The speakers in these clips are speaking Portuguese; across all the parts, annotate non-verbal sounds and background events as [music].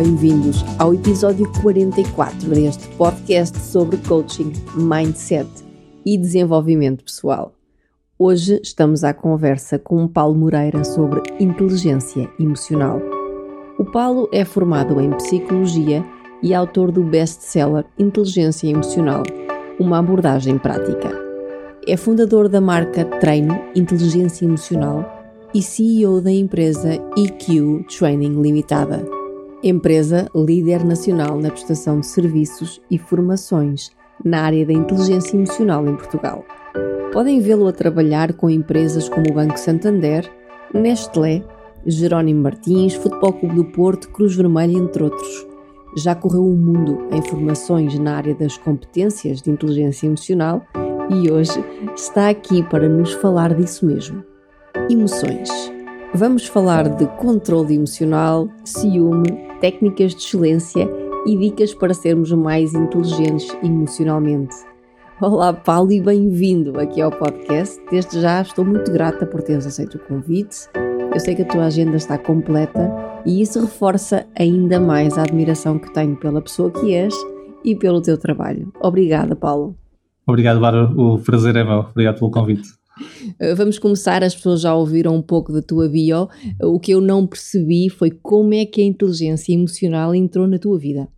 Bem-vindos ao episódio 44 deste podcast sobre coaching, mindset e desenvolvimento pessoal. Hoje estamos à conversa com o Paulo Moreira sobre inteligência emocional. O Paulo é formado em psicologia e autor do best-seller Inteligência Emocional, uma abordagem prática. É fundador da marca Treino Inteligência Emocional e CEO da empresa EQ Training Limitada Empresa líder nacional na prestação de serviços e formações na área da inteligência emocional em Portugal. Podem vê-lo a trabalhar com empresas como o Banco Santander, Nestlé, Jerónimo Martins, Futebol Clube do Porto, Cruz Vermelha, entre outros. Já correu o mundo em formações na área das competências de inteligência emocional e hoje está aqui para nos falar disso mesmo. Emoções. Vamos falar de controle emocional, ciúme, técnicas de excelência e dicas para sermos mais inteligentes emocionalmente. Olá, Paulo, e bem-vindo aqui ao podcast. Desde já estou muito grata por teres aceito o convite. Eu sei que a tua agenda está completa e isso reforça ainda mais a admiração que tenho pela pessoa que és e pelo teu trabalho. Obrigada, Paulo. Obrigado, Bárbara. O prazer é meu. Obrigado pelo convite. Eh, vamos começar, as pessoas já ouviram um pouco da tua bio. O que eu não percebi foi como é que a inteligência emocional entrou na tua vida.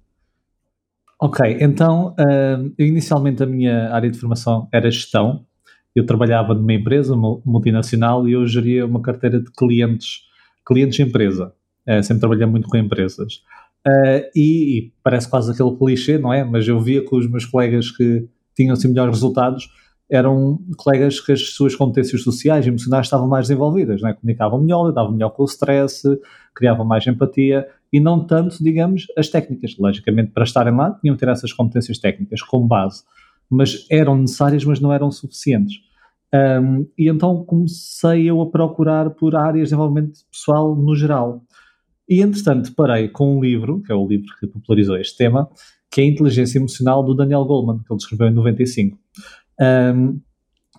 Ok, então, uh, inicialmente a minha área de formação era gestão. Eu trabalhava numa empresa multinacional e eu geria uma carteira de clientes, clientes de empresa. Uh, sempre trabalhei muito com empresas. Uh, e, e, parece quase aquele clichê, não é? Mas eu via com os meus colegas que tinham assim melhores resultados eram colegas que as suas competências sociais e emocionais estavam mais desenvolvidas, né? comunicavam melhor, lidavam melhor com o stress, criavam mais empatia e não tanto, digamos, as técnicas. Logicamente, para estarem lá, tinham que ter essas competências técnicas como base, mas eram necessárias, mas não eram suficientes. Um, e então comecei eu a procurar por áreas de desenvolvimento pessoal no geral. E entretanto parei com um livro, que é o livro que popularizou este tema, que é a Inteligência Emocional do Daniel Goleman, que ele escreveu em 95. Um,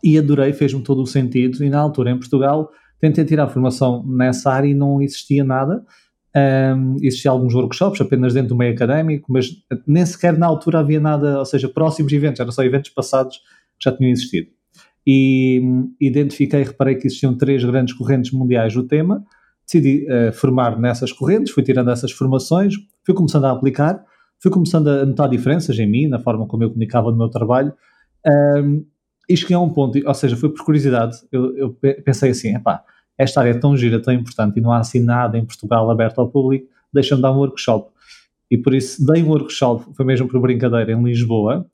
e adorei, fez-me todo o sentido. E na altura, em Portugal, tentei tirar formação nessa área e não existia nada. Um, existiam alguns workshops apenas dentro do meio académico, mas nem sequer na altura havia nada, ou seja, próximos eventos, eram só eventos passados que já tinham existido. E identifiquei, reparei que existiam três grandes correntes mundiais do tema, decidi uh, formar nessas correntes, fui tirando essas formações, fui começando a aplicar, fui começando a notar diferenças em mim, na forma como eu comunicava no meu trabalho, um, e cheguei a um ponto, ou seja, foi por curiosidade, eu, eu pensei assim, epá, esta área é tão gira, tão importante e não há assim nada em Portugal aberto ao público, deixa-me dar um workshop. E por isso dei um workshop, foi mesmo por brincadeira, em Lisboa,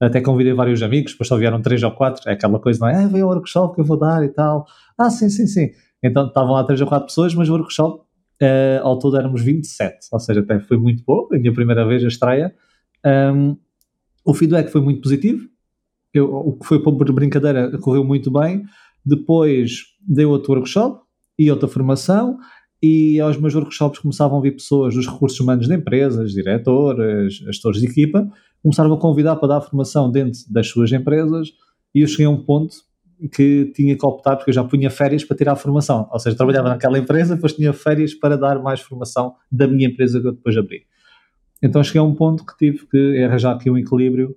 até convidei vários amigos, depois só vieram três ou quatro, é aquela coisa, não é? Ah, vem o workshop que eu vou dar e tal. Ah, sim, sim, sim. Então estavam lá três ou quatro pessoas, mas o workshop, uh, ao todo éramos 27, ou seja, até foi muito bom, a minha primeira vez a estreia. Um, o feedback foi muito positivo, eu, o que foi por brincadeira correu muito bem. Depois dei outro workshop e outra formação, e aos meus workshops começavam a vir pessoas dos recursos humanos de empresas, diretores, gestores de equipa, começaram a convidar para dar formação dentro das suas empresas, e eu cheguei a um ponto que tinha que optar, porque eu já punha férias para tirar a formação, ou seja, trabalhava naquela empresa, depois tinha férias para dar mais formação da minha empresa que eu depois abri. Então cheguei a um ponto que tive que arranjar aqui um equilíbrio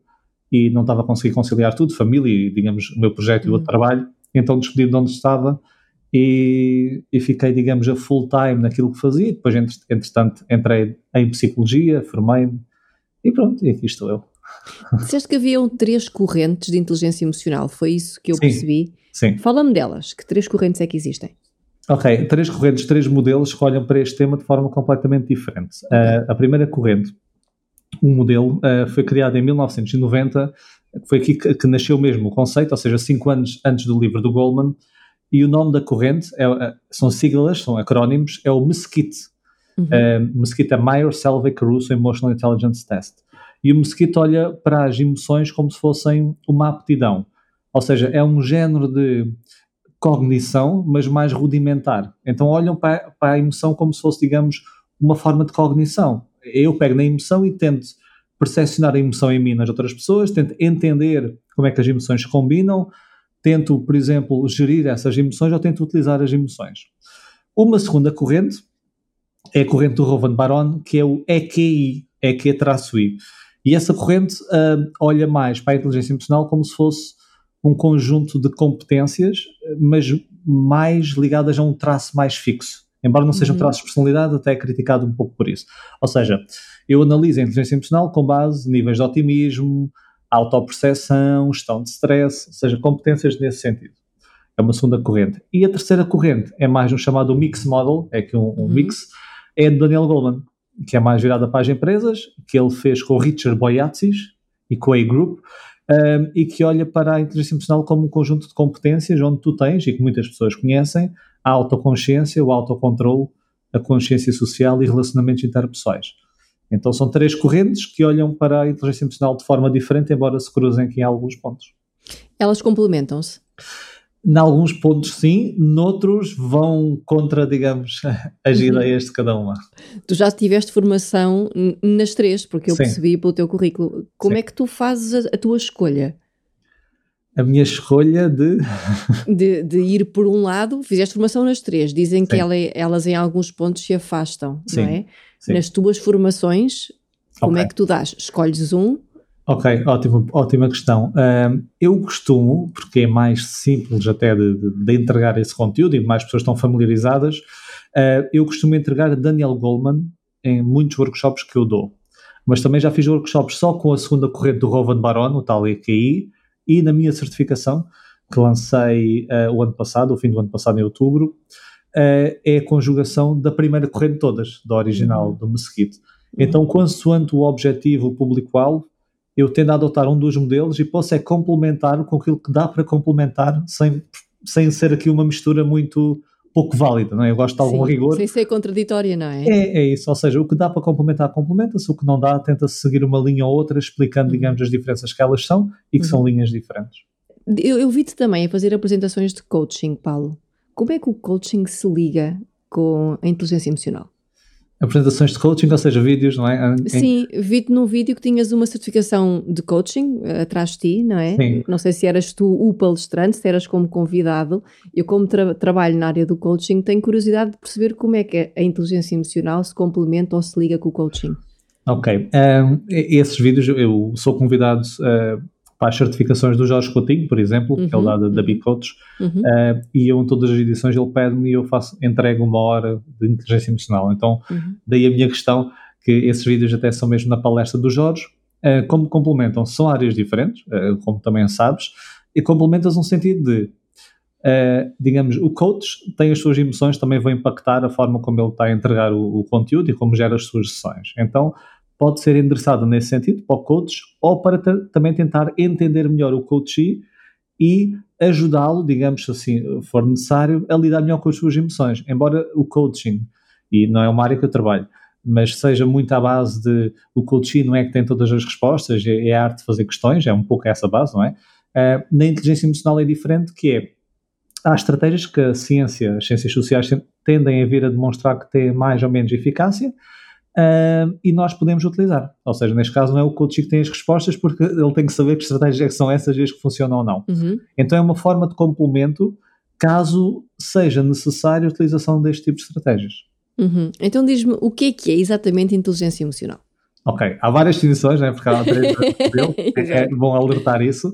e não estava a conseguir conciliar tudo, família e, digamos, o meu projeto e o outro uhum. trabalho. Então despedi de onde estava e, e fiquei, digamos, a full time naquilo que fazia. Depois, entretanto, entrei em psicologia, formei-me e pronto, e aqui estou eu. Disseste que haviam três correntes de inteligência emocional, foi isso que eu sim, percebi? Sim. Fala-me delas, que três correntes é que existem? Ok, três correntes, três modelos que olham para este tema de forma completamente diferente. Uh, a primeira corrente um modelo, uh, foi criado em 1990, foi aqui que, que, nasceu mesmo o conceito, ou seja, cinco anos antes do livro do Goldman, e o nome da corrente é, são siglas, são acrónimos, é o Mesquite. Uhum. Uh, Mesquite é Meyer Selvey Caruso Emotional Intelligence Test. E o Mesquite olha para as emoções como se fossem uma aptidão. Ou seja, é um género de cognição, mas mais rudimentar. Então olham para, para a emoção como se fosse, digamos, uma forma de cognição. Eu pego na emoção e tento percepcionar a emoção em mim nas outras pessoas, tento entender como é que as emoções se combinam, tento, por exemplo, gerir essas emoções ou tento utilizar as emoções. Uma segunda corrente é a corrente do Rowan Baron, que é o EQI, EQ-I. E essa corrente uh, olha mais para a inteligência emocional como se fosse um conjunto de competências, mas mais ligadas a um traço mais fixo. Embora não seja um uhum. traço de personalidade, até é criticado um pouco por isso. Ou seja, eu analiso a inteligência emocional com base em níveis de otimismo, autoperceção, gestão de stress, ou seja, competências nesse sentido. É uma segunda corrente. E a terceira corrente é mais um chamado Mix Model, é que um, um uhum. mix, é de Daniel Goleman, que é mais virada para as empresas, que ele fez com o Richard Boyatzis e com a A-Group, um, e que olha para a inteligência emocional como um conjunto de competências onde tu tens, e que muitas pessoas conhecem, a autoconsciência, o autocontrole, a consciência social e relacionamentos interpessoais. Então são três correntes que olham para a inteligência emocional de forma diferente, embora se cruzem aqui em alguns pontos. Elas complementam-se? Em alguns pontos sim, noutros vão contra, digamos, [laughs] as uhum. ideias de cada uma. Tu já tiveste formação nas três, porque eu sim. percebi pelo teu currículo. Como sim. é que tu fazes a, a tua escolha? A minha escolha de... [laughs] de... de. ir por um lado, fizeste formação nas três, dizem Sim. que ela, elas em alguns pontos se afastam, Sim. não é? Sim. Nas tuas formações, como okay. é que tu dás? Escolhes um? Ok, ótima, ótima questão. Uh, eu costumo, porque é mais simples até de, de, entregar esse conteúdo e mais pessoas estão familiarizadas, uh, eu costumo entregar Daniel Goleman em muitos workshops que eu dou. Mas também já fiz workshops só com a segunda corrente do Rovan Baron, o tal EQI, e na minha certificação, que lancei uh, o ano passado, o fim do ano passado, em outubro, uh, é a conjugação da primeira corrente de todas, da original, uhum. do Mesquite. Então, consoante o objetivo, o público-alvo, eu tendo a adotar um dos modelos e posso é complementar com aquilo que dá para complementar sem, sem ser aqui uma mistura muito pouco válida, não é? Eu gosto de algum Sim, rigor. Sem ser contraditória, não é? é? É isso, ou seja, o que dá para complementar, complementa-se, o que não dá, tenta-se seguir uma linha ou outra, explicando, uhum. digamos, as diferenças que elas são e que uhum. são linhas diferentes. Eu, eu vi-te também a fazer apresentações de coaching, Paulo. Como é que o coaching se liga com a inteligência emocional? Apresentações de coaching, ou seja, vídeos, não é? Em... Sim, vi-te num vídeo que tinhas uma certificação de coaching uh, atrás de ti, não é? Sim. Não sei se eras tu o palestrante, se eras como convidado. Eu, como tra trabalho na área do coaching, tenho curiosidade de perceber como é que a inteligência emocional se complementa ou se liga com o coaching. Ok. Um, esses vídeos, eu sou convidado uh, para as certificações do Jorge Coutinho, por exemplo, uhum, que é o uhum, da, da Big Coach, uhum. uh, e eu em todas as edições ele pede-me e eu faço, entrego uma hora de inteligência emocional. Então, uhum. daí a minha questão, que esses vídeos até são mesmo na palestra do Jorge, uh, como complementam, são áreas diferentes, uh, como também sabes, e complementas no sentido de, digamos, o coach tem as suas emoções, também vão impactar a forma como ele está a entregar o, o conteúdo e como gera as suas sessões. Então, pode ser endereçada nesse sentido para o coach ou para também tentar entender melhor o coach e ajudá-lo, digamos assim, for necessário, a lidar melhor com as suas emoções. Embora o coaching, e não é uma área que eu trabalho, mas seja muito à base de o coaching não é que tem todas as respostas, é, é a arte de fazer questões, é um pouco essa base, não é? Uh, na inteligência emocional é diferente, que é, há estratégias que a ciência, as ciências sociais tendem a vir a demonstrar que têm mais ou menos eficácia, uh, e nós podemos utilizar. Ou seja, neste caso não é o coach que tem as respostas, porque ele tem que saber que estratégias é são essas e as que funcionam ou não. Uhum. Então é uma forma de complemento caso seja necessária a utilização deste tipo de estratégias. Uhum. Então diz-me o que é que é exatamente inteligência emocional? Ok, há várias definições, né, porque há três [laughs] é, é bom alertar isso,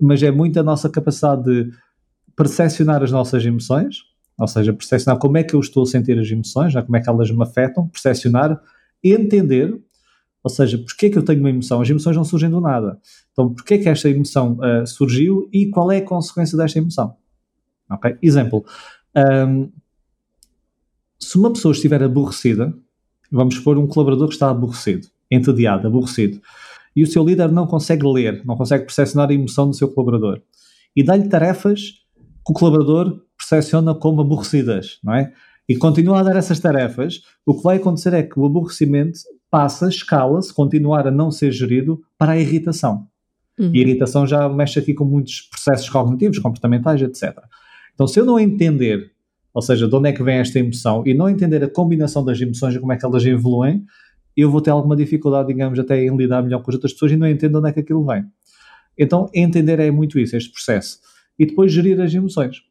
mas é muito a nossa capacidade de percepcionar as nossas emoções, ou seja, percepcionar como é que eu estou a sentir as emoções, já como é que elas me afetam, percepcionar, entender, ou seja, porque é que eu tenho uma emoção? As emoções não surgem do nada. Então, porque é que esta emoção uh, surgiu e qual é a consequência desta emoção? Ok? Exemplo. Um, se uma pessoa estiver aborrecida, vamos supor um colaborador que está aborrecido, entediado, aborrecido, e o seu líder não consegue ler, não consegue percepcionar a emoção do seu colaborador, e dá-lhe tarefas que o colaborador percepciona como aborrecidas, não é? E continua a dar essas tarefas, o que vai acontecer é que o aborrecimento passa, escala-se, continuar a não ser gerido para a irritação. Uhum. E a irritação já mexe aqui com muitos processos cognitivos, comportamentais, etc. Então, se eu não entender, ou seja, de onde é que vem esta emoção, e não entender a combinação das emoções e como é que elas evoluem, eu vou ter alguma dificuldade, digamos, até em lidar melhor com as outras pessoas e não entendo onde é que aquilo vem. Então, entender é muito isso, este processo. E depois gerir as emoções.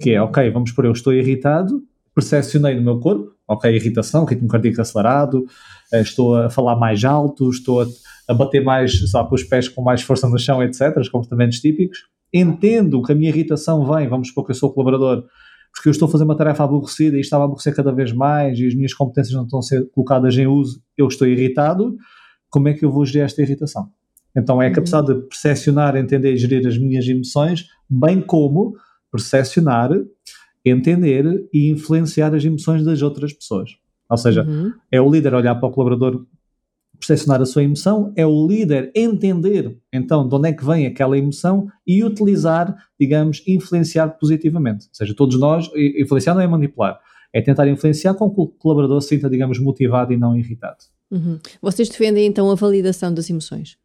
Que é, ok, vamos por eu estou irritado, percepcionei no meu corpo, ok, irritação, ritmo cardíaco acelerado, eh, estou a falar mais alto, estou a, a bater mais, sabe, com os pés com mais força no chão, etc., os comportamentos típicos. Entendo que a minha irritação vem, vamos supor que eu sou colaborador, porque eu estou a fazer uma tarefa aborrecida e estava a aborrecer cada vez mais e as minhas competências não estão a ser colocadas em uso, eu estou irritado, como é que eu vou gerir esta irritação? Então é a capacidade de percepcionar, entender e gerir as minhas emoções, bem como percepcionar entender e influenciar as emoções das outras pessoas. Ou seja, uhum. é o líder olhar para o colaborador, percepcionar a sua emoção, é o líder entender então de onde é que vem aquela emoção e utilizar, digamos, influenciar positivamente. Ou seja, todos nós, influenciar não é manipular, é tentar influenciar com que o colaborador se sinta, digamos, motivado e não irritado. Uhum. Vocês defendem então a validação das emoções?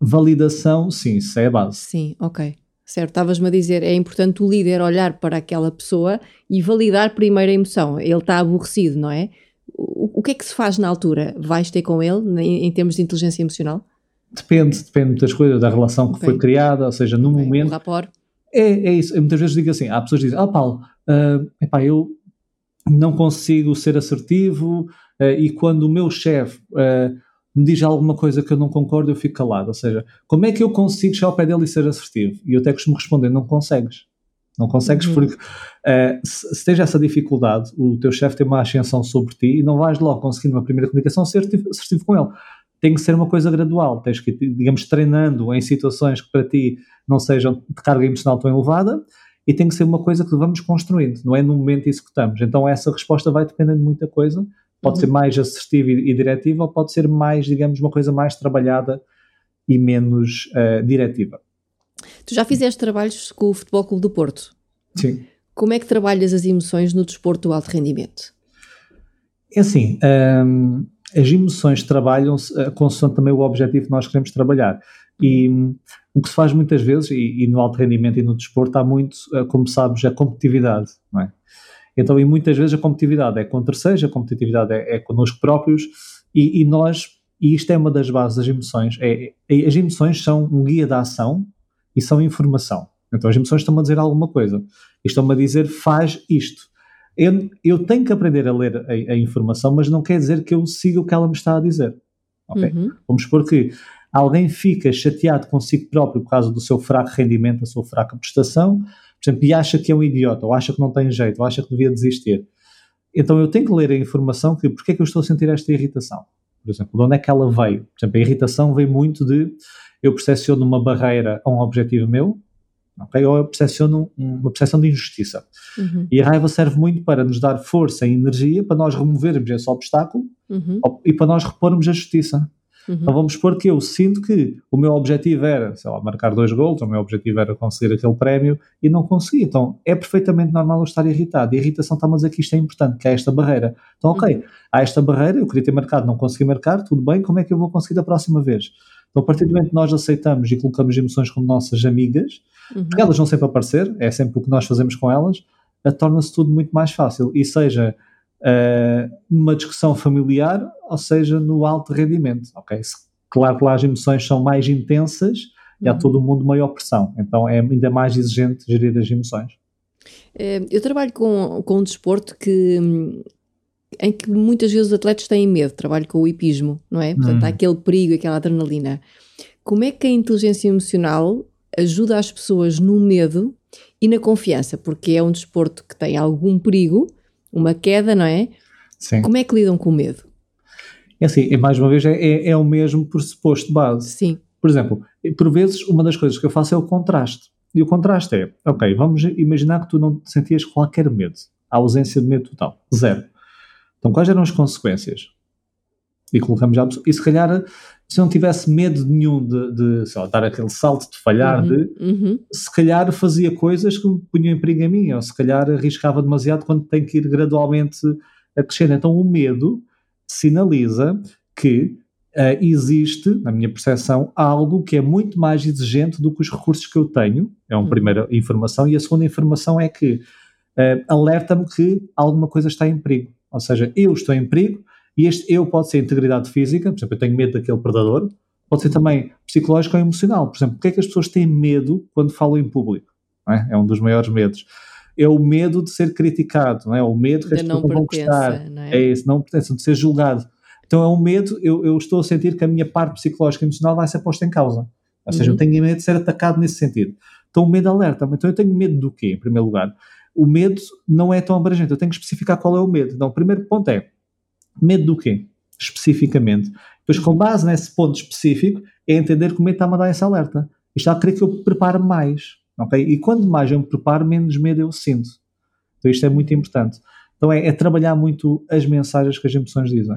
Validação, sim, isso é a base. Sim, ok. Certo, estavas-me a dizer, é importante o líder olhar para aquela pessoa e validar primeiro a emoção. Ele está aborrecido, não é? O, o que é que se faz na altura? Vais ter com ele em, em termos de inteligência emocional? Depende, depende das coisas, da relação que okay. foi criada, ou seja, no okay. momento. O rapport. É, é isso. Eu muitas vezes digo assim: há pessoas que dizem, ah, Paulo, uh, epá, eu não consigo ser assertivo uh, e quando o meu chefe. Uh, me diz alguma coisa que eu não concordo, eu fico calado. Ou seja, como é que eu consigo chegar ao pé dele e ser assertivo? E eu até costumo responder: não consegues. Não consegues uhum. porque uh, se, se tens essa dificuldade, o teu chefe tem uma ascensão sobre ti e não vais logo conseguir numa primeira comunicação ser assertivo com ele. Tem que ser uma coisa gradual. Tens que ir, digamos, treinando em situações que para ti não sejam de carga emocional tão elevada e tem que ser uma coisa que vamos construindo, não é no momento executamos. Então essa resposta vai dependendo de muita coisa Pode uhum. ser mais assertiva e, e diretiva ou pode ser mais, digamos, uma coisa mais trabalhada e menos uh, diretiva. Tu já fizeste trabalhos com o Futebol Clube do Porto. Sim. Como é que trabalhas as emoções no desporto do alto rendimento? É assim, um, as emoções trabalham-se uh, consoante também o objetivo que nós queremos trabalhar. E um, o que se faz muitas vezes, e, e, no alto rendimento e no desporto, há muito, uh, como sabes, a competitividade, não é? Então, e muitas vezes a competitividade é com terceiros, a competitividade é, é connosco próprios e, e, nós, e isto é uma das bases das emoções, é, é, as emoções são um guia da ação e são informação. Então as emoções estão-me a dizer alguma coisa. Estão-me a dizer faz isto. Eu, eu tenho que aprender a ler a, a, informação, mas não quer dizer que eu siga o que ela me está a dizer. Okay? Uhum. Vamos supor que alguém fica chateado consigo próprio por causa do seu fraco rendimento, da sua fraca prestação, por exemplo, e acha que é um idiota, ou acha que não tem jeito, ou acha que devia desistir. Então eu tenho que ler a informação que porque é que eu estou a sentir esta irritação. Por exemplo, de onde é que ela veio? Por exemplo, a irritação vem muito de eu percepciono uma barreira a um objetivo meu, okay? ou eu percepciono uma percepção de injustiça. Uhum. E a raiva serve muito para nos dar força e energia para nós removermos esse obstáculo uhum. e para nós repormos a justiça. Uhum. Então vamos supor que eu sinto que o meu objetivo era, sei lá, marcar dois gols, o meu objetivo era conseguir aquele prémio e não consegui. Então é perfeitamente normal eu estar irritado. E a irritação está-me a dizer que isto é importante, que é esta barreira. Então, ok, uhum. há esta barreira, eu queria ter marcado, não consegui marcar, tudo bem, como é que eu vou conseguir da próxima vez? Então, a partir do momento que nós aceitamos e colocamos emoções como nossas amigas, uhum. porque elas vão sempre aparecer, é sempre o que nós fazemos com elas, torna-se tudo muito mais fácil. E seja numa discussão familiar, ou seja, no alto rendimento. Okay? Claro que lá as emoções são mais intensas e há uhum. todo mundo maior pressão, então é ainda mais exigente gerir as emoções. Eh, eu trabalho com, com um desporto que, em que muitas vezes os atletas têm medo, trabalho com o hipismo, não é? Portanto, há uhum. aquele perigo, aquela adrenalina. Como é que a inteligência emocional ajuda as pessoas no medo e na confiança? Porque é um desporto que tem algum perigo, uma queda, não é? Sim. Como é que lidam com o medo? É assim, mais uma vez, é, é, é o mesmo pressuposto base. Sim. Por exemplo, por vezes, uma das coisas que eu faço é o contraste. E o contraste é, ok, vamos imaginar que tu não sentias qualquer medo. A ausência de medo total. Zero. Então, quais eram as consequências? E colocamos já e se calhar se não tivesse medo nenhum de, de lá, dar aquele salto de falhar, Uhum, de, uhum. se calhar fazia coisas que punham em perigo a mim, ou se calhar arriscava demasiado quando tem que ir gradualmente a crescer. Então o medo sinaliza que eh, existe, na minha percepção, algo que é muito mais exigente do que os recursos que eu tenho. É uma Uhum. primeira informação. E a segunda informação é que eh, alerta-me que alguma coisa está em perigo. Ou seja, eu estou em perigo e este eu pode ser integridade física, por exemplo, eu tenho medo daquele predador, pode ser também psicológico ou emocional. Por exemplo, porque é que as pessoas têm medo quando falam em público? É? é um dos maiores medos. É o medo de ser criticado, não é? O medo que as Da pessoas não vão gostar. não É é? isso, não pertence, de ser julgado. Então é um medo, eu, eu estou a sentir que a minha parte psicológica e emocional vai ser posta em causa. Ou seja, Uhum. eu tenho medo de ser atacado nesse sentido. Então o medo alerta-me. Então eu tenho medo do quê, em primeiro lugar? O medo não é tão abrangente, eu tenho que especificar qual é o medo. Então o primeiro ponto é, medo do quê? Especificamente. Depois, com base nesse ponto específico, é entender que o medo está a dar esse alerta. Isto está a querer que eu prepare mais. ok? E quanto mais eu me preparo, menos medo eu sinto. Então isto é muito importante. Então é, é trabalhar muito as mensagens que as emoções dizem.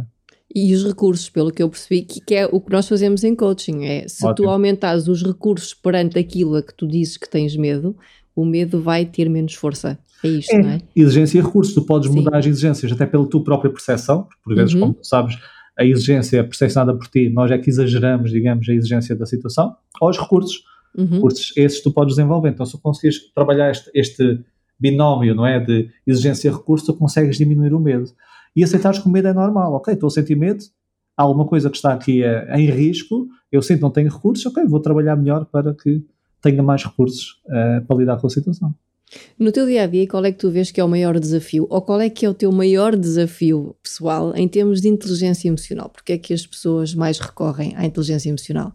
E os recursos, pelo que eu percebi, que, que é o que nós fazemos em coaching. É se tu Ótimo. aumentares os recursos perante aquilo a que tu dizes que tens medo, o medo vai ter menos força. É isto, É. não é? Exigência e recursos. Tu podes Sim. mudar as exigências até pela tua própria percepção. porque Por vezes, Uhum. como tu sabes, a exigência é percepcionada por ti. Nós é que exageramos, digamos, a exigência da situação. Ou os recursos. Uhum. recursos esses tu podes desenvolver. Então, se tu conseguires trabalhar este, este binómio, não é, de exigência e recurso, tu consegues diminuir o medo. E aceitares que o medo é normal. Ok, estou a sentir medo, há alguma coisa que está aqui eh, em risco, eu sinto que não tenho recursos, ok, vou trabalhar melhor para que tenha mais recursos eh, para lidar com a situação. No teu dia a dia, qual é que tu vês que é o maior desafio? Ou qual é que é o teu maior desafio pessoal em termos de inteligência emocional? Porque é que as pessoas mais recorrem à inteligência emocional?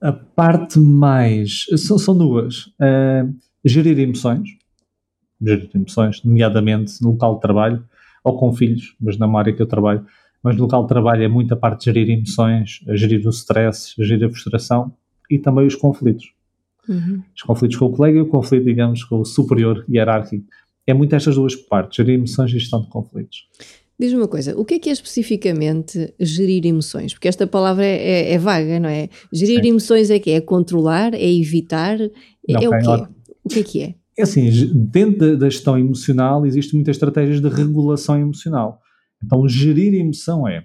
A parte mais. São, são duas. Eh, gerir emoções. Gerir emoções, nomeadamente no local de trabalho, ou com filhos, mas na área que eu trabalho. Mas no local de trabalho é muita parte de gerir emoções, gerir o stress, gerir a frustração e também os conflitos. Uhum. Os conflitos com o colega e o conflito, digamos, com o superior hierárquico. É muito estas duas partes, gerir emoções e gestão de conflitos. Diz-me uma coisa, o que é que é especificamente gerir emoções? Porque esta palavra é, é- é vaga, não é? Gerir Sim. emoções é que é controlar, é evitar, é, Não, é o quê? O que é que é? É assim, dentro da, gestão emocional existem muitas estratégias de regulação emocional. Então, gerir emoção é.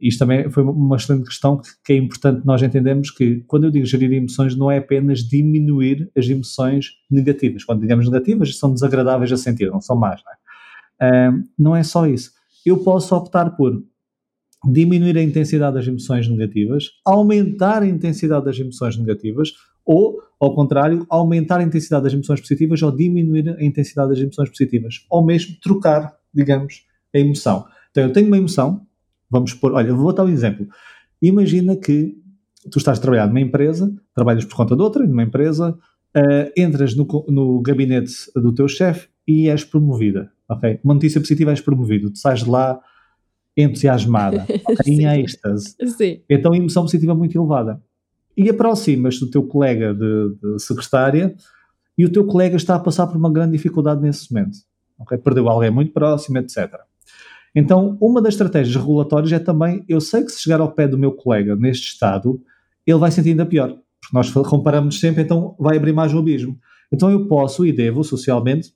Isto também foi uma- excelente questão que, é importante nós entendermos que quando eu digo gerir emoções não é apenas diminuir as emoções negativas. Quando digamos negativas são desagradáveis a sentir, não são más. Não é, Ah, não é só isso. Eu posso optar por diminuir a intensidade das emoções negativas, aumentar a intensidade das emoções negativas ou, ao contrário, aumentar a intensidade das emoções positivas ou diminuir a intensidade das emoções positivas. Ou mesmo trocar, digamos, a emoção. Então, eu tenho uma emoção, vamos pôr, olha, vou dar um exemplo. Imagina que tu estás a trabalhar numa empresa, trabalhas por conta de outra, numa empresa, eh, entras no, no gabinete do teu chefe e és promovida, ok? Uma notícia positiva, és promovido. Tu sais de lá entusiasmada, [laughs] ok? em êxtase. Sim. Então a emoção positiva é muito elevada. E aproximas do teu colega de, de secretária e o teu colega está a passar por uma grande dificuldade nesse momento. ok? Perdeu alguém muito próximo, etc. Então, uma das estratégias regulatórias é também, eu sei que se chegar ao pé do meu colega neste estado, ele vai sentir ainda pior. Porque nós comparamos sempre, então vai abrir mais o abismo. Então eu posso e devo, socialmente,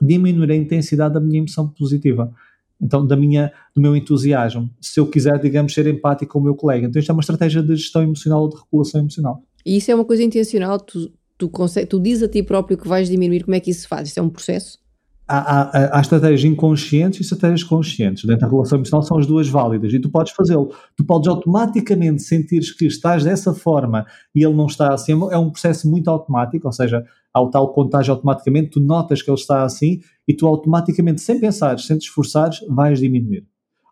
diminuir a intensidade da minha emoção positiva. Então, da minha, do meu entusiasmo. Se eu quiser, digamos, ser empático com o meu colega. Então, isto é uma estratégia de gestão emocional ou de regulação emocional. E isso é uma coisa intencional, tu, tu, tu dizes a ti próprio que vais diminuir, como é que isso se faz? Isso é um processo? Há, há, há estratégias inconscientes e estratégias conscientes. Dentro da regulação emocional são as duas válidas e tu podes fazê-lo. Tu podes automaticamente sentir que estás dessa forma e ele não está assim. É um processo muito automático, ou seja, ao tal contágio automaticamente, tu notas que ele está assim e tu automaticamente, sem pensar, sem te esforçares, vais diminuir.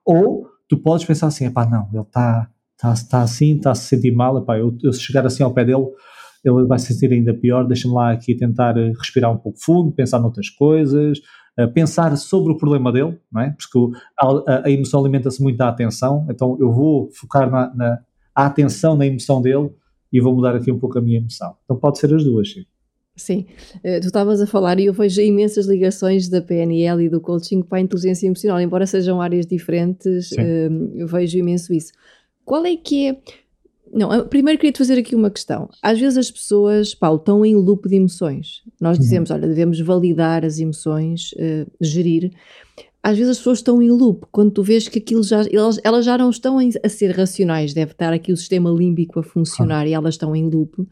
Ou tu podes pensar assim, epá, não, ele está, está, está assim, está a se sentir mal, epá, eu, eu se chegar assim ao pé dele, ele vai se sentir ainda pior, deixa-me lá aqui tentar eh, respirar um pouco fundo, pensar noutras coisas, uh, pensar sobre o problema dele, não é? Porque a, a, emoção alimenta-se muito da atenção, então eu vou focar na, na a atenção na emoção dele e vou mudar aqui um pouco a minha emoção. Então pode ser as duas, sim. Sim, uh, tu estavas a falar e eu vejo imensas ligações da PNL e do coaching para a inteligência emocional, embora sejam áreas diferentes, eu vejo imenso isso. Qual é que é. Não, primeiro queria-te fazer aqui uma questão. Às vezes as pessoas, Paulo, estão em loop de emoções. Nós uhum. dizemos, uhum. olha, devemos validar as emoções, uh, gerir. Às vezes as pessoas estão em loop, quando tu vês que aquilo já, elas, elas já não estão a ser racionais, deve estar aqui o sistema límbico a funcionar e elas estão em loop.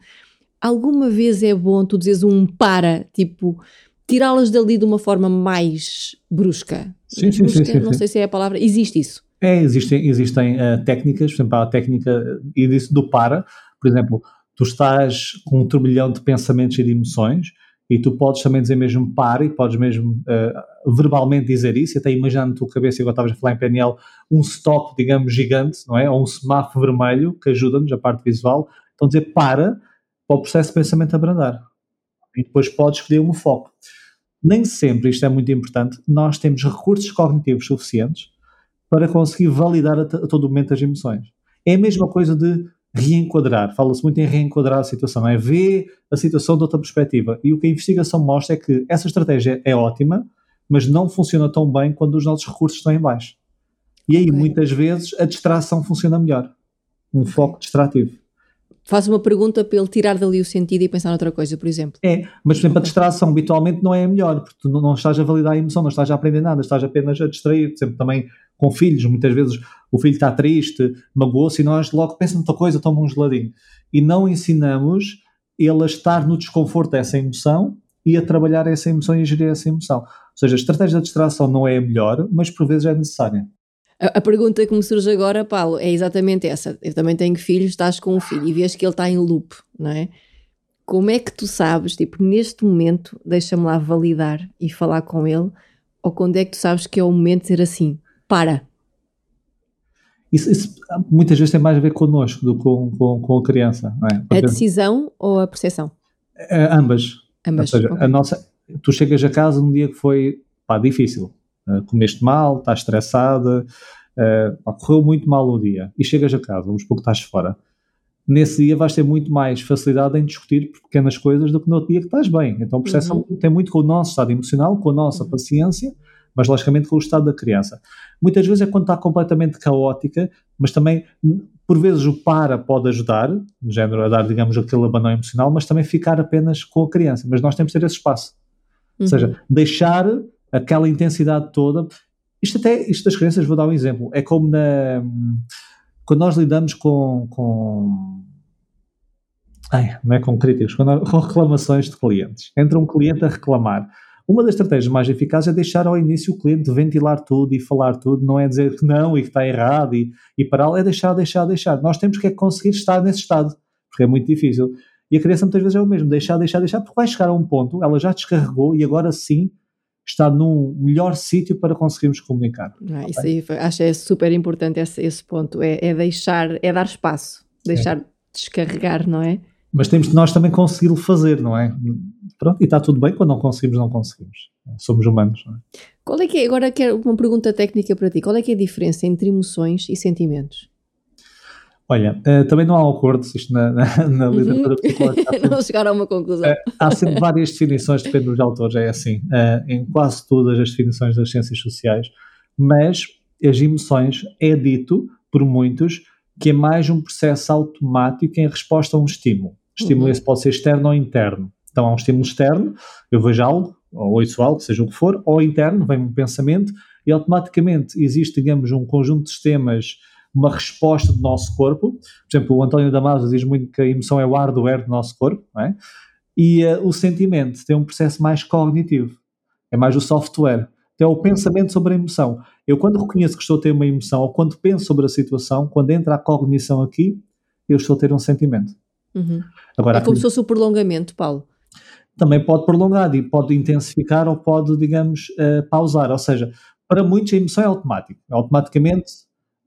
Alguma vez é bom tu dizes um para, tipo, tirá-las dali de uma forma mais brusca? Sim, sim, brusca, sim, sim, Não sei se é a palavra, existe isso. É, existem, existem uh, técnicas, por exemplo, a técnica e disse do para, por exemplo, tu estás com um turbilhão de pensamentos e de emoções e tu podes também dizer mesmo para e podes mesmo uh, verbalmente dizer isso, até imaginando tu cabeça, igual estavas a falar em PNL, um stop, digamos, gigante, não é? Ou um semáforo vermelho que ajuda-nos, a parte visual. Então dizer para, para o processo de pensamento abrandar. E depois podes escolher um foco. Nem sempre, isto é muito importante, nós temos recursos cognitivos suficientes para conseguir validar a, a todo momento as emoções. É a mesma coisa de reenquadrar. Fala-se muito em reenquadrar a situação, é ver a situação de outra perspectiva. E o que a investigação mostra é que essa estratégia é ótima, mas não funciona tão bem quando os nossos recursos estão em baixo. E aí, okay. muitas vezes, a distração funciona melhor. Um foco distrativo faz uma pergunta para ele tirar dali o sentido e pensar noutra coisa, por exemplo. É, mas por exemplo, a distração habitualmente não é a melhor, porque tu não estás a validar a emoção, não estás a aprender nada, estás apenas a distrair. Por exemplo, também com filhos, muitas vezes o filho está triste, magoou-se e nós logo pensa noutra coisa, toma um geladinho. E não ensinamos ele a estar no desconforto dessa emoção e a trabalhar essa emoção e a gerir essa emoção. Ou seja, a estratégia da distração não é a melhor, mas por vezes é necessária. A, a, pergunta que me surge agora, Paulo, é exatamente essa. Eu também tenho filhos, estás com um filho e vês que ele está em loop, não é? Como é que tu sabes, tipo, neste momento, deixa-me lá validar e falar com ele, ou quando é que tu sabes que é o momento de ser assim? Para. Isso, isso muitas vezes tem mais a ver connosco do que com, com, com a criança, não é? a decisão ou a percepção? É, ambas. Ambas. Ou seja, okay. a nossa, tu chegas a casa num dia que foi pá, difícil Uh, comeste mal, estás estressada, uh, correu muito mal o dia e chegas a casa, vamos supor que estás fora. Nesse dia vais ter muito mais facilidade em discutir pequenas coisas do que no outro dia que estás bem. Então o processo uhum. tem muito com o nosso estado emocional, com a nossa uhum. paciência, mas logicamente com o estado da criança. Muitas vezes é quando está completamente caótica, mas também por vezes o para pode ajudar, no género a dar, digamos, aquele abanão emocional, mas também ficar apenas com a criança. Mas nós temos que ter esse espaço. Uhum. Ou seja, uhum. deixar aquela intensidade toda. Isto até, isto das crianças, vou dar um exemplo, é como na, quando nós lidamos com, com ai, não é com críticos, com reclamações de clientes. Entra um cliente a reclamar. Uma das estratégias mais eficazes é deixar ao início o cliente ventilar tudo e falar tudo, não é dizer que não e que está errado e, e parar, é deixar, deixar, deixar. Nós temos que é conseguir estar nesse estado, porque é muito difícil. E a criança muitas vezes é o mesmo, deixar, deixar, deixar, porque vai chegar a um ponto, ela já descarregou e agora sim está num melhor sítio para conseguirmos comunicar. Ah, isso aí acho é super importante esse, esse ponto, é, é, deixar, é dar espaço, deixar é. descarregar, não é? Mas temos de nós também conseguir fazer, não é? Pronto, e está tudo bem, quando não conseguimos, não conseguimos. Somos humanos, não é? Qual é que é, agora quero uma pergunta técnica para ti, qual é que é a diferença entre emoções e sentimentos? Olha, uh, também não há um acordo, isto na, na, na uhum. literatura psicológica. [laughs] não chegaram a uma conclusão. Uh, há sempre várias definições, depende dos autores, é assim, uh, em quase todas as definições das ciências sociais, mas as emoções é dito por muitos que é mais um processo automático em resposta a um estímulo. Estímulo uhum. esse pode ser externo ou interno. Então há um estímulo externo, eu vejo algo, ou ouço algo, seja o que for, ou interno, vem um pensamento, e automaticamente existe, digamos, um conjunto de sistemas uma resposta do nosso corpo. Por exemplo, o António Damasio diz muito que a emoção é o hardware do nosso corpo, é? e uh, o sentimento tem um processo mais cognitivo, é mais o software. Então, é o pensamento sobre a emoção. Eu, quando reconheço que estou a ter uma emoção, ou quando penso sobre a situação, quando entra a cognição aqui, eu estou a ter um sentimento. Uhum. Agora, é como se fosse o prolongamento, Paulo. Também pode prolongar e pode intensificar ou pode, digamos, uh, pausar. Ou seja, para muitos a emoção é automática. Automaticamente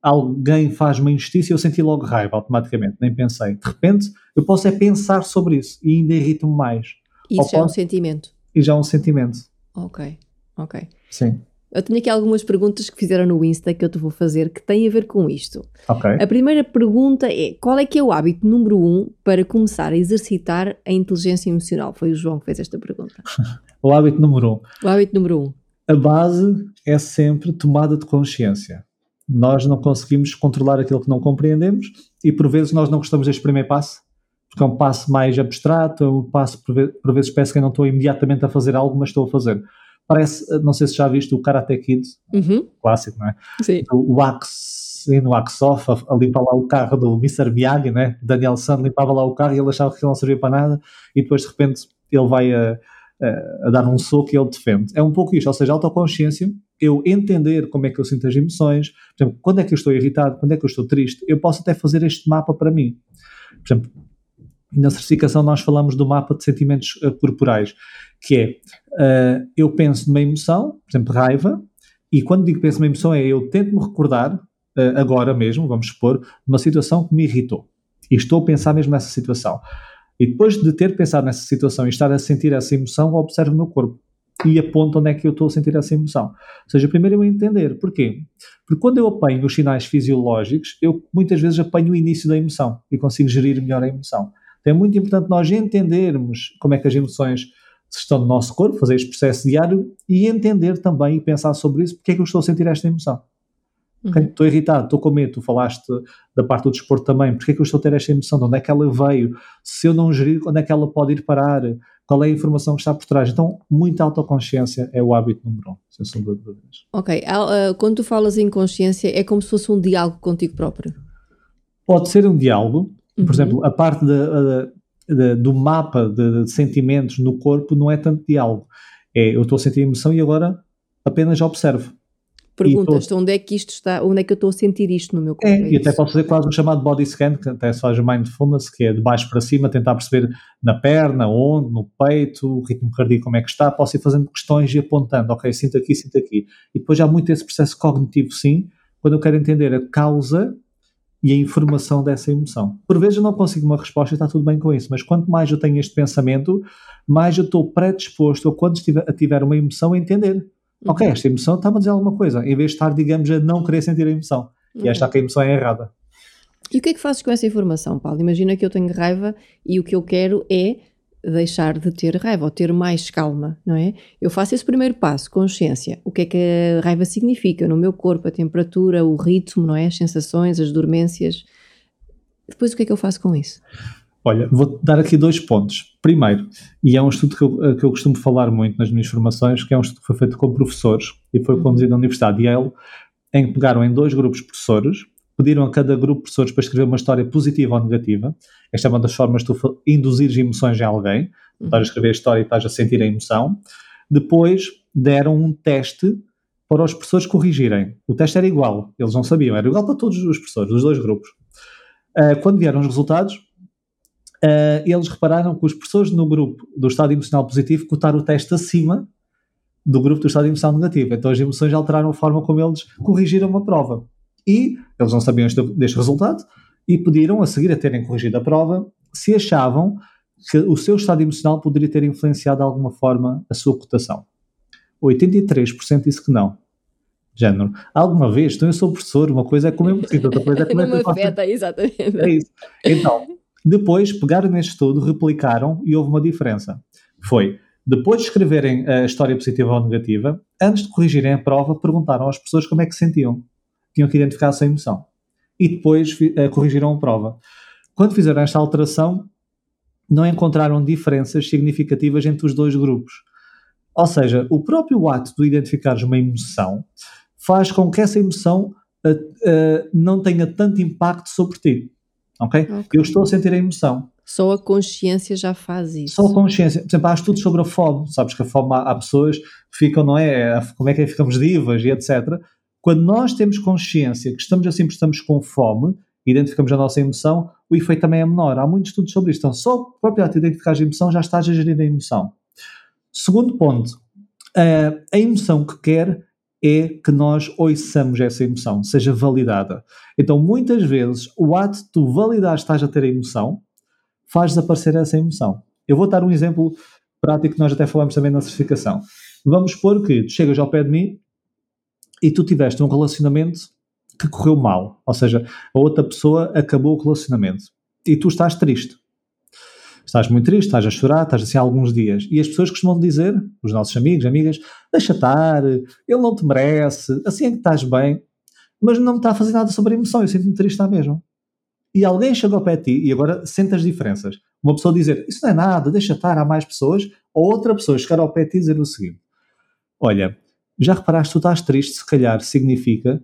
alguém faz uma injustiça e eu senti logo raiva automaticamente, nem pensei. De repente, eu posso é pensar sobre isso e ainda irrita-me mais. Isso já é um sentimento. E já é um sentimento. Ok, ok. Sim. Eu tenho aqui algumas perguntas que fizeram no Insta que eu te vou fazer que têm a ver com isto. Ok. A primeira pergunta é: qual é que é o hábito número um para começar a exercitar a inteligência emocional? Foi o João que fez esta pergunta. [laughs] O hábito número um. O hábito número um. A base é sempre tomada de consciência. Nós não conseguimos controlar aquilo que não compreendemos e por vezes nós não gostamos deste primeiro passo, porque é um passo mais abstrato, é um passo por vezes parece que eu não estou imediatamente a fazer algo, mas estou a fazer. Parece, não sei se já viste o Karate Kid, Uhum. clássico, não é? Sim. o Wax, no Wax Off, a, a limpar lá o carro do Mr. Miyagi, né? Daniel San limpava lá o carro e ele achava que ele não servia para nada e depois de repente ele vai a, a, a dar um soco e ele defende. É um pouco isto, ou seja, autoconsciência, eu entender como é que eu sinto as emoções, por exemplo, quando é que eu estou irritado, quando é que eu estou triste, eu posso até fazer este mapa para mim. Por exemplo, na certificação nós falamos do mapa de sentimentos eh, corporais, que é, eh, eu penso numa emoção, por exemplo, raiva, e quando digo penso numa emoção é eu tento-me recordar, eh, agora mesmo, vamos supor, numa situação que me irritou. E estou a pensar mesmo nessa situação. E depois de ter pensado nessa situação e estar a sentir essa emoção, observo o meu corpo e aponto onde é que eu estou a sentir essa emoção. Ou seja, primeiro eu entender. Porquê? Porque quando eu apanho os sinais fisiológicos, eu muitas vezes apanho o início da emoção e consigo gerir melhor a emoção. Então é muito importante nós entendermos como é que as emoções estão no nosso corpo, fazer este processo diário e entender também e pensar sobre isso, porque é que eu estou a sentir esta emoção. Uhum. Estou irritado, estou com medo, tu falaste da parte do desporto também, porque é que eu estou a ter esta emoção, de onde é que ela veio, se eu não gerir, onde é que ela pode ir parar, qual é a informação que está por trás. Então, muita autoconsciência é o hábito número um, sem sombra de dúvidas. Ok. Ah, quando tu falas em consciência, é como se fosse um diálogo contigo próprio. Pode ser um diálogo, Uhum. por exemplo, a parte da- da- da- do mapa de, de sentimentos no corpo não é tanto diálogo, é eu estou a sentir emoção e agora apenas observo. Perguntas-te onde é que isto está, onde é que eu estou a sentir isto no meu corpo. É, é e até posso fazer quase um chamado body scan, que até se faz mindfulness, que é de baixo para cima, tentar perceber na perna, onde, no peito, o ritmo cardíaco como é que está, posso ir fazendo questões e apontando, ok, sinto aqui, sinto aqui. E depois há muito esse processo cognitivo, sim, quando eu quero entender a causa e a informação dessa emoção. Por vezes eu não consigo uma resposta e está tudo bem com isso, mas quanto mais eu tenho este pensamento, mais eu estou predisposto, ou quando estiver, a tiver uma emoção, a entender. Uhum. Ok, esta emoção está-me a dizer alguma coisa, em vez de estar, digamos, a não querer sentir a emoção. E esta que a emoção é errada. E o que é que fazes com essa informação, Paulo? Imagina que eu tenho raiva e o que eu quero é deixar de ter raiva ou ter mais calma, não é? Eu faço esse primeiro passo, consciência. O que é que a raiva significa no meu corpo, a temperatura, o ritmo, não é? As sensações, as dormências. Depois o que é que eu faço com isso? Olha, vou dar aqui dois pontos. Primeiro, e é um estudo que eu, eh, que eu costumo falar muito nas minhas formações, que é um estudo que foi feito com professores e foi Uhum. conduzido na Universidade de Yale, em que pegaram em dois grupos de professores, pediram a cada grupo de professores para escrever uma história positiva ou negativa. Esta é uma das formas de tu induzires emoções em alguém. Tu Estás a escrever a história e estás a sentir a emoção. Depois deram um teste para os professores corrigirem. O teste era igual, eles não sabiam, era igual para todos os professores, dos dois grupos. Ah, quando vieram os resultados, ah, eles repararam que os professores no grupo do estado emocional positivo cotaram o teste acima do grupo do estado emocional negativo. Então as emoções alteraram a forma como eles corrigiram a prova. E eles não sabiam este, deste resultado e pediram a seguir a terem corrigido a prova se achavam que o seu estado emocional poderia ter influenciado de alguma forma a sua cotação. 83% disse que não. Género. Alguma vez, então eu sou professor, uma coisa é como eu me sinto, outra coisa é como que Não me afeta, exatamente. é isso. Então, depois pegaram neste estudo, replicaram e houve uma diferença. Foi, depois de escreverem a história positiva ou negativa, antes de corrigirem a prova, perguntaram às pessoas como é que se sentiam. Tinham que identificar a sua emoção. E depois eh, corrigiram a prova. Quando fizeram esta alteração, não encontraram diferenças significativas entre os dois grupos. Ou seja, o próprio ato de identificares uma emoção faz com que essa emoção eh, eh, não tenha tanto impacto sobre ti. Ok? Ok. Eu estou a sentir a emoção. Só a consciência já faz isso. Só a consciência. Por exemplo, há estudos sobre a fome. Sabes que a fome há, há pessoas que ficam, não é? Como é que ficamos divas e etc. Quando nós temos consciência que estamos assim estamos com fome, identificamos a nossa emoção, o efeito também é menor. Há muitos estudos sobre isto. Então, só o próprio ato de identificar a emoção já estás a gerir a emoção. Segundo ponto, a emoção que quer é que nós ouçamos essa emoção, seja validada. Então, muitas vezes, o ato de tu validar estás a ter a emoção faz desaparecer essa emoção. Eu vou dar um exemplo prático que nós até falamos também na certificação. Vamos supor que tu chegas ao pé de mim e tu tiveste um relacionamento que correu mal, ou seja, a outra pessoa acabou o relacionamento e tu estás triste. Estás muito triste, estás a chorar, estás assim há alguns dias. E as pessoas costumam dizer, os nossos amigos, amigas, deixa estar, ele não te merece, assim é que estás bem, mas não me está a fazer nada sobre a emoção, eu sinto-me triste à mesma. E alguém chegou de ti e agora sente as diferenças. Uma pessoa dizer, isso não é nada, deixa estar, há mais pessoas, ou outra pessoa chegar ao pé de ti e dizer o seguinte, olha, já reparaste, tu estás triste, se calhar significa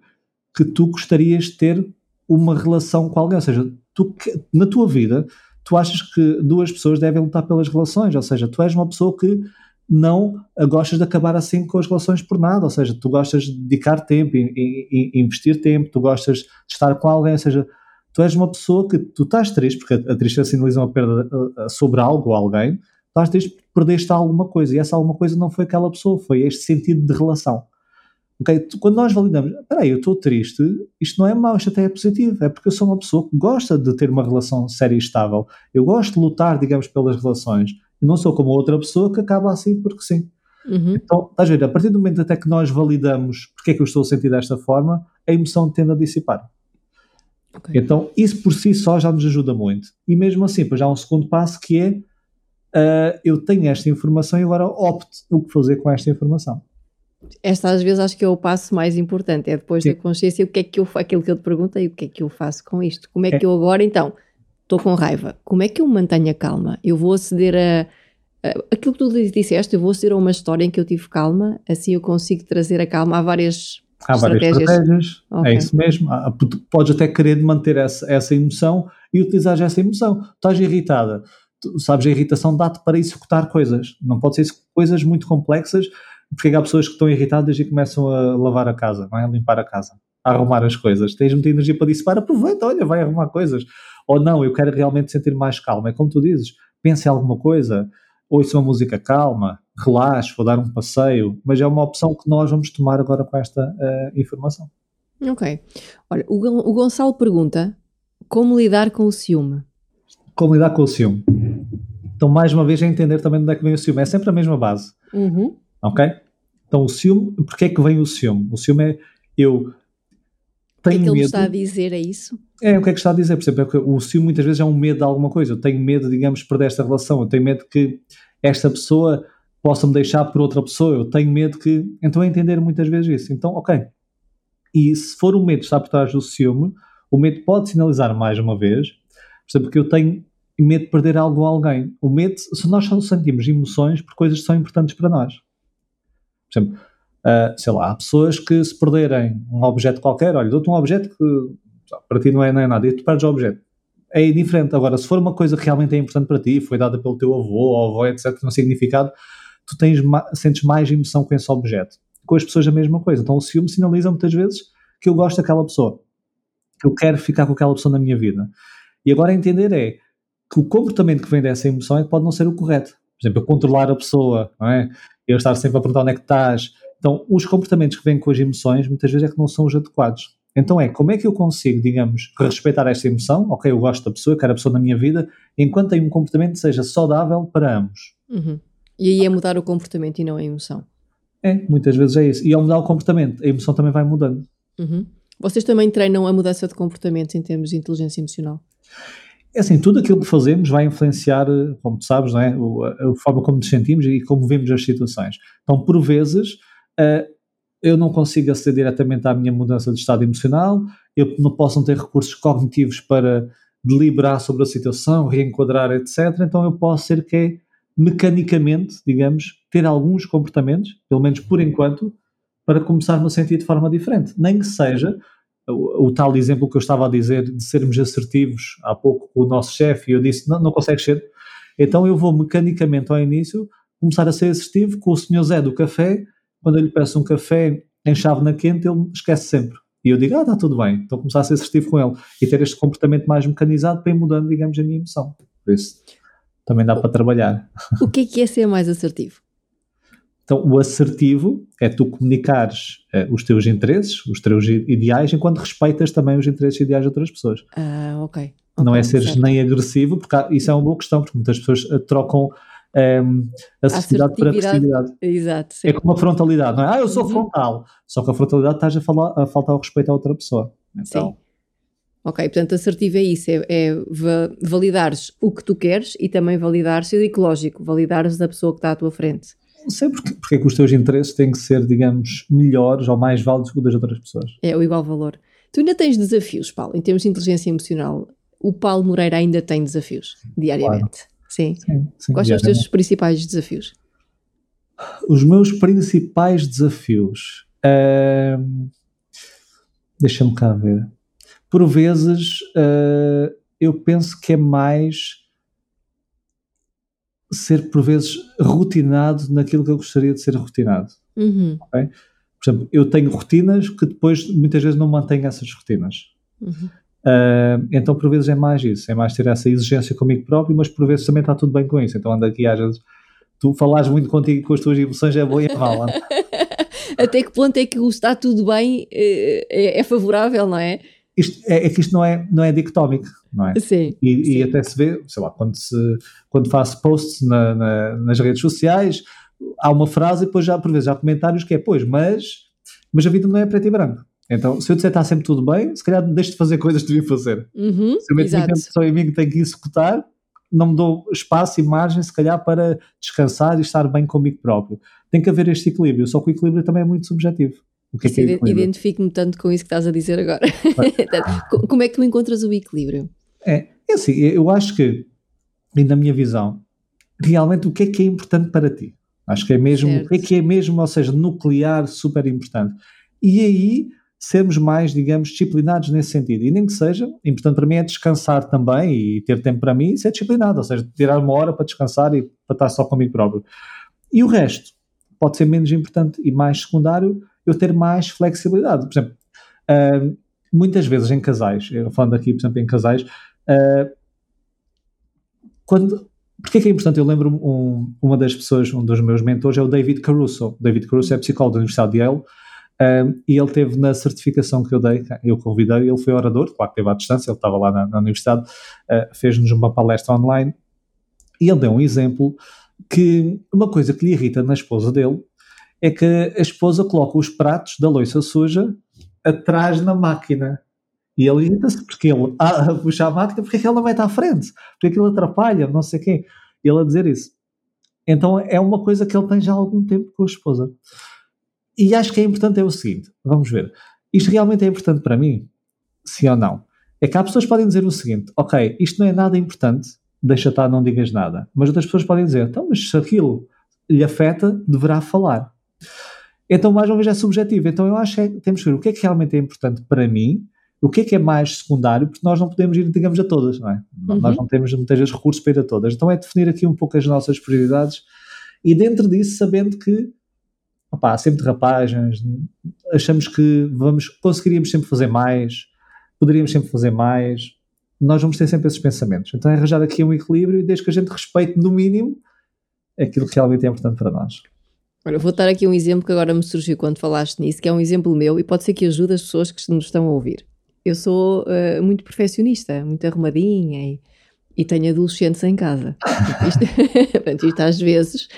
que tu gostarias de ter uma relação com alguém, ou seja, tu, na tua vida, tu achas que duas pessoas devem lutar pelas relações, ou seja, tu és uma pessoa que não gostas de acabar assim com as relações por nada, ou seja, tu gostas de dedicar tempo, e, investir tempo, tu gostas de estar com alguém, ou seja, tu és uma pessoa que tu estás triste, porque a, a tristeza sinaliza uma perda sobre algo ou alguém, estás triste perdeste alguma coisa, e essa alguma coisa não foi aquela pessoa, foi este sentido de relação. Okay? Quando nós validamos, peraí, eu estou triste, isto não é mau, isto até é positivo, é porque eu sou uma pessoa que gosta de ter uma relação séria e estável. Eu gosto de lutar, digamos, pelas relações. E não sou como outra pessoa que acaba assim porque sim. Uhum. Então, estás a ver, a partir do momento até que nós validamos porque é que eu estou a sentir desta forma, a emoção tende a dissipar. Okay. Então, isso por si só já nos ajuda muito. E mesmo assim, depois há um segundo passo que é uh, eu tenho esta informação e agora opto o que fazer com esta informação. Esta às vezes acho que é o passo mais importante, é depois Sim. da consciência o que é que eu aquilo que eu te perguntei, o que é que eu faço com isto? Como é, é. que eu agora então estou com raiva? Como é que eu mantenho a calma? Eu vou aceder a, aquilo que tu disseste, eu vou aceder a uma história em que eu tive calma, assim eu consigo trazer a calma a várias Há várias estratégias, é okay. é isso mesmo. Podes até querer manter essa, essa emoção e utilizar essa emoção. Estás irritada, tu, sabes, a irritação dá-te para executar coisas. Não pode ser coisas muito complexas, porque há pessoas que estão irritadas e começam a lavar a casa, não é? a limpar a casa, a arrumar as coisas. Tens muita energia para dissipar, aproveita, olha, vai arrumar coisas. Ou não, eu quero realmente sentir mais calma. É como tu dizes, pense em alguma coisa, ouça uma música calma, relaxe, vou dar um passeio, mas é uma opção que nós vamos tomar agora com esta uh, informação. Ok. Olha, o, o Gonçalo pergunta como lidar com o ciúme. Como lidar com o ciúme? Então, mais uma vez, é entender também de onde é que vem o ciúme. É sempre a mesma base. Uhum. Ok? Então, o ciúme, porquê é que vem o ciúme? O ciúme é eu tenho medo. O que é que ele está a dizer? É isso? É, o que é que está a dizer? Por exemplo, é o ciúme muitas vezes é um medo de alguma coisa. Eu tenho medo, digamos, de perder esta relação. Eu tenho medo que esta pessoa possa-me deixar por outra pessoa. Eu tenho medo que. Então, é entender muitas vezes isso. Então, ok. E se for o medo que está por trás do ciúme, o medo pode sinalizar mais uma vez, por exemplo, que eu tenho medo de perder algo ou alguém. O medo, se nós só sentimos emoções por coisas que são importantes para nós. Por exemplo, uh, sei lá, há pessoas que se perderem um objeto qualquer, olha, dou-te um objeto que para ti não é, não é nada, e tu perdes o objeto. É indiferente. Agora, se for uma coisa que realmente é importante para ti, foi dada pelo teu avô ou avó, etc., tem um significado, tu tens, sentes mais emoção com esse objeto. Com as pessoas a mesma coisa. Então o ciúme sinaliza muitas vezes que eu gosto daquela pessoa, que eu quero ficar com aquela pessoa na minha vida. E agora entender é que o comportamento que vem dessa emoção é que pode não ser o correto. Por exemplo, eu controlar a pessoa, não é? Eu estar sempre a perguntar onde é que estás. Então, os comportamentos que vêm com as emoções muitas vezes é que não são os adequados. Então é, como é que eu consigo, digamos, respeitar esta emoção? Ok, eu gosto da pessoa, quero a pessoa na minha vida, enquanto tem um comportamento que seja saudável para ambos. Uhum. E aí é mudar o comportamento e não a emoção. É, muitas vezes é isso. E ao mudar o comportamento, a emoção também vai mudando. Uhum. Vocês também treinam a mudança de comportamento em termos de inteligência emocional? É assim, tudo aquilo que fazemos vai influenciar, como tu sabes, não é? a, forma como nos sentimos e como vemos as situações. Então, por vezes, uh, eu não consigo aceder diretamente à minha mudança de estado emocional, eu não posso ter recursos cognitivos para deliberar sobre a situação, reenquadrar, etc. Então, eu posso ser que é mecanicamente, digamos, ter alguns comportamentos, pelo menos por enquanto, para começar-me a sentir de forma diferente. Nem que seja o, o, tal exemplo que eu estava a dizer de sermos assertivos há pouco com o nosso chefe e eu disse, não, não consegues ser. Então eu vou mecanicamente ao início começar a ser assertivo com o senhor Zé do café, quando eu lhe peço um café em chave na quente, ele esquece sempre. E eu digo, ah, está tudo bem. Então começar a ser assertivo com ele e ter este comportamento mais mecanizado para ir mudando, digamos, a minha emoção. Por isso também dá para trabalhar. O que é que é ser mais assertivo? Então, o assertivo é tu comunicares uh, os teus interesses, os teus ideais, enquanto respeitas também os interesses e ideais de outras pessoas. Ah, ok. Não é seres certo. nem agressivo, porque há, isso é uma boa questão, porque muitas pessoas uh, trocam um, assertividade para agressividade. Exato. Sim. É como a frontalidade, não é? Ah, eu sou uhum. frontal. Só que a frontalidade estás a, falar, a faltar o respeito à outra pessoa. Então, sim. Ok, portanto, assertivo é isso, é, é validares o que tu queres e também validares, é ecológico, validares a pessoa que está à tua frente. Não sei porque, porque é que os teus interesses têm que ser, digamos, melhores ou mais válidos que os das outras pessoas. É o igual valor. Tu ainda tens desafios, Paulo, em termos de inteligência emocional. O Paulo Moreira ainda tem desafios, diariamente. Claro. Sim. sim, sim Quais são os teus principais desafios? Os meus principais desafios. Uh, Deixa-me cá ver por vezes uh, eu penso que é mais ser por vezes rotinado naquilo que eu gostaria de ser rotinado. Uhum. Okay? Por exemplo, eu tenho rotinas que depois muitas vezes não mantenho essas rotinas. Uhum. Uh, então por vezes é mais isso, é mais ter essa exigência comigo próprio, mas por vezes também está tudo bem com isso. Então ando aqui às vezes, tu falares muito contigo com as tuas emoções é bom e é mau. [laughs] Até que ponto é que o está tudo bem eh, é, é favorável, não é? Isto, é, é, que isto não é, não é dicotómico, não é? Sim. E, sim. e até se vê, sei lá, quando, se, quando faço posts na, na, nas redes sociais, há uma frase e depois já, por vezes, há comentários que é, pois, mas, mas a vida não é preto e branco. Então, se eu disser está sempre tudo bem, se calhar deixo de fazer coisas que devia fazer. Uhum, se eu meto muito só em mim que tenho que executar, não me dou espaço e margem, se calhar, para descansar e estar bem comigo próprio. Tem que haver este equilíbrio, só que o equilíbrio também é muito subjetivo. O que é, que é Identifico-me tanto com isso que estás a dizer agora. [laughs] Como é que tu encontras o equilíbrio? É, é assim, eu acho que, e na minha visão, realmente o que é que é importante para ti? Acho que é mesmo, certo. o que é que é mesmo, ou seja, nuclear, super importante. E aí sermos mais, digamos, disciplinados nesse sentido. E nem que seja, importante para mim é descansar também e ter tempo para mim e ser disciplinado, ou seja, tirar uma hora para descansar e para estar só comigo próprio. E o resto pode ser menos importante e mais secundário, eu ter mais flexibilidade. Por exemplo, uh, muitas vezes em casais, eu falando aqui, por exemplo, em casais, uh, quando. Porque é que é importante? Eu lembro um, uma das pessoas, um dos meus mentores é o David Caruso. O David Caruso é psicólogo da Universidade de Yale um, e ele teve na certificação que eu dei, eu convidei, ele foi orador, claro que esteve à distância, ele estava lá na, na universidade, uh, fez-nos uma palestra online e ele deu um exemplo que uma coisa que lhe irrita na esposa dele é que a esposa coloca os pratos da louça suja atrás na máquina. E ele irrita-se porque ele a puxar a máquina, porque é que ela mete à frente? Porque aquilo atrapalha, não sei quem. Ele a dizer isso. Então é uma coisa que ele tem já há algum tempo com a esposa. E acho que é importante é o seguinte: vamos ver. Isto realmente é importante para mim? Sim ou não? É que há pessoas que podem dizer o seguinte: ok, isto não é nada importante, deixa estar, não digas nada. Mas outras pessoas podem dizer: então, mas se aquilo lhe afeta, deverá falar. Então, mais uma vez, é subjetivo. Então, eu acho que é, temos que ver o que é que realmente é importante para mim, o que é que é mais secundário, porque nós não podemos ir, digamos, a todas, não é? Uhum. Nós não temos muitas vezes recursos para ir a todas. Então, é definir aqui um pouco as nossas prioridades e, dentro disso, sabendo que opá, há sempre derrapagens, achamos que vamos, conseguiríamos sempre fazer mais, poderíamos sempre fazer mais. Nós vamos ter sempre esses pensamentos. Então, é arranjar aqui um equilíbrio e desde que a gente respeite, no mínimo, aquilo que realmente é importante para nós. Olha, vou dar aqui um exemplo que agora me surgiu quando falaste nisso, que é um exemplo meu e pode ser que ajude as pessoas que nos estão a ouvir. Eu sou uh, muito perfeccionista, muito arrumadinha e, e tenho adolescentes em casa. Isto, [laughs] isto às vezes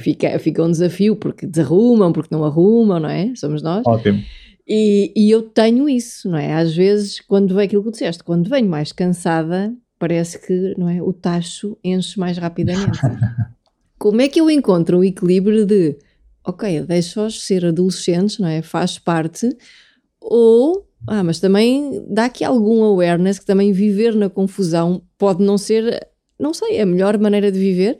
fica, fica um desafio porque desarrumam, porque não arrumam, não é? Somos nós. Ótimo. E, e eu tenho isso, não é? Às vezes, quando vem aquilo que disseste, quando venho mais cansada, parece que não é, o tacho enche mais rapidamente. [laughs] Como é que eu encontro o equilíbrio de ok, deixa-os ser adolescentes, não é? Faz parte, ou, ah, mas também dá aqui algum awareness que também viver na confusão pode não ser, não sei, a melhor maneira de viver.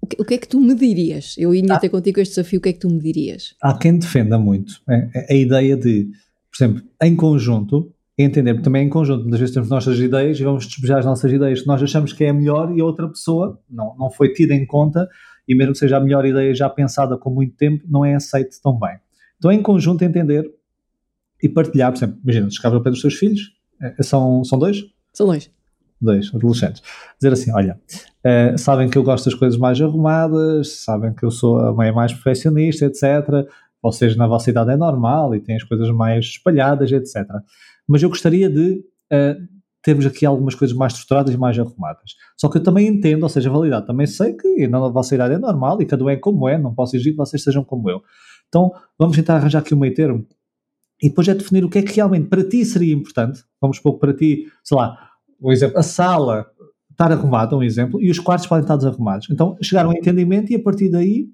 O que, o que é que tu me dirias? Eu ia ter contigo este desafio, o que é que tu me dirias? Há quem defenda muito é, é a ideia de, por exemplo, em conjunto, entender, porque também em conjunto, muitas vezes temos nossas ideias e vamos despejar as nossas ideias que nós achamos que é a melhor e a outra pessoa não, não foi tida em conta e mesmo que seja a melhor ideia já pensada com muito tempo, não é aceite tão bem. Então, em conjunto, entender e partilhar, por exemplo, imagina, chegava ao pé dos teus filhos, eh, são, são dois? São dois. Dois, adolescentes. Dizer assim, olha, uh, sabem que eu gosto das coisas mais arrumadas, sabem que eu sou a mãe mais perfeccionista, etc. Vocês na vossa idade é normal e têm as coisas mais espalhadas, etc. Mas eu gostaria de uh, termos aqui algumas coisas mais estruturadas e mais arrumadas. Só que eu também entendo, ou seja, validade, também sei que na vossa idade é normal e cada um é como é, não posso exigir que vocês sejam como eu. Então, vamos tentar arranjar aqui um meio termo e depois é definir o que é que realmente para ti seria importante. Vamos que para ti, sei lá, um exemplo, a sala estar arrumada, um exemplo, e os quartos podem estar desarrumados. Então, chegar a um entendimento e a partir daí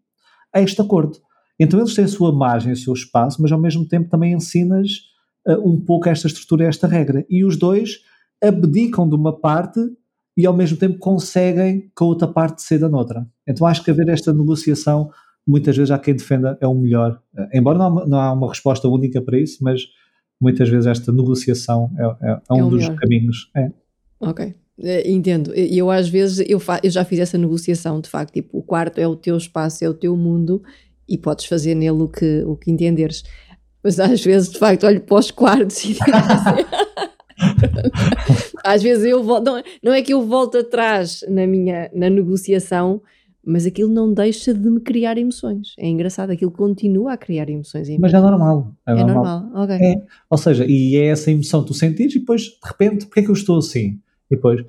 a este acordo. Então, eles têm a sua margem, o seu espaço, mas ao mesmo tempo também ensinas uh, um pouco esta estrutura, esta regra. E os dois abdicam de uma parte e ao mesmo tempo conseguem que a outra parte ceda noutra. Então, acho que haver esta negociação muitas vezes há quem defenda é o melhor. Uh, embora não, não há uma resposta única para isso, mas muitas vezes esta negociação é, é, é um é dos melhor. caminhos. É. Ok. Eh, entendo. E eu às vezes eu, eu já fiz essa negociação, de facto, tipo, o quarto é o teu espaço, é o teu mundo e podes fazer nele o que, o que entenderes. Mas às vezes, de facto, olho para os quartos e [laughs] digo assim, [laughs] às vezes eu volto, não, não é que eu volto atrás na minha na negociação, mas aquilo não deixa de me criar emoções. É engraçado, aquilo continua a criar emoções. Mas é normal. É, é normal. normal. ok. É, ou seja, e é essa emoção que tu sentires e depois, de repente, porque é que eu estou assim? E depois,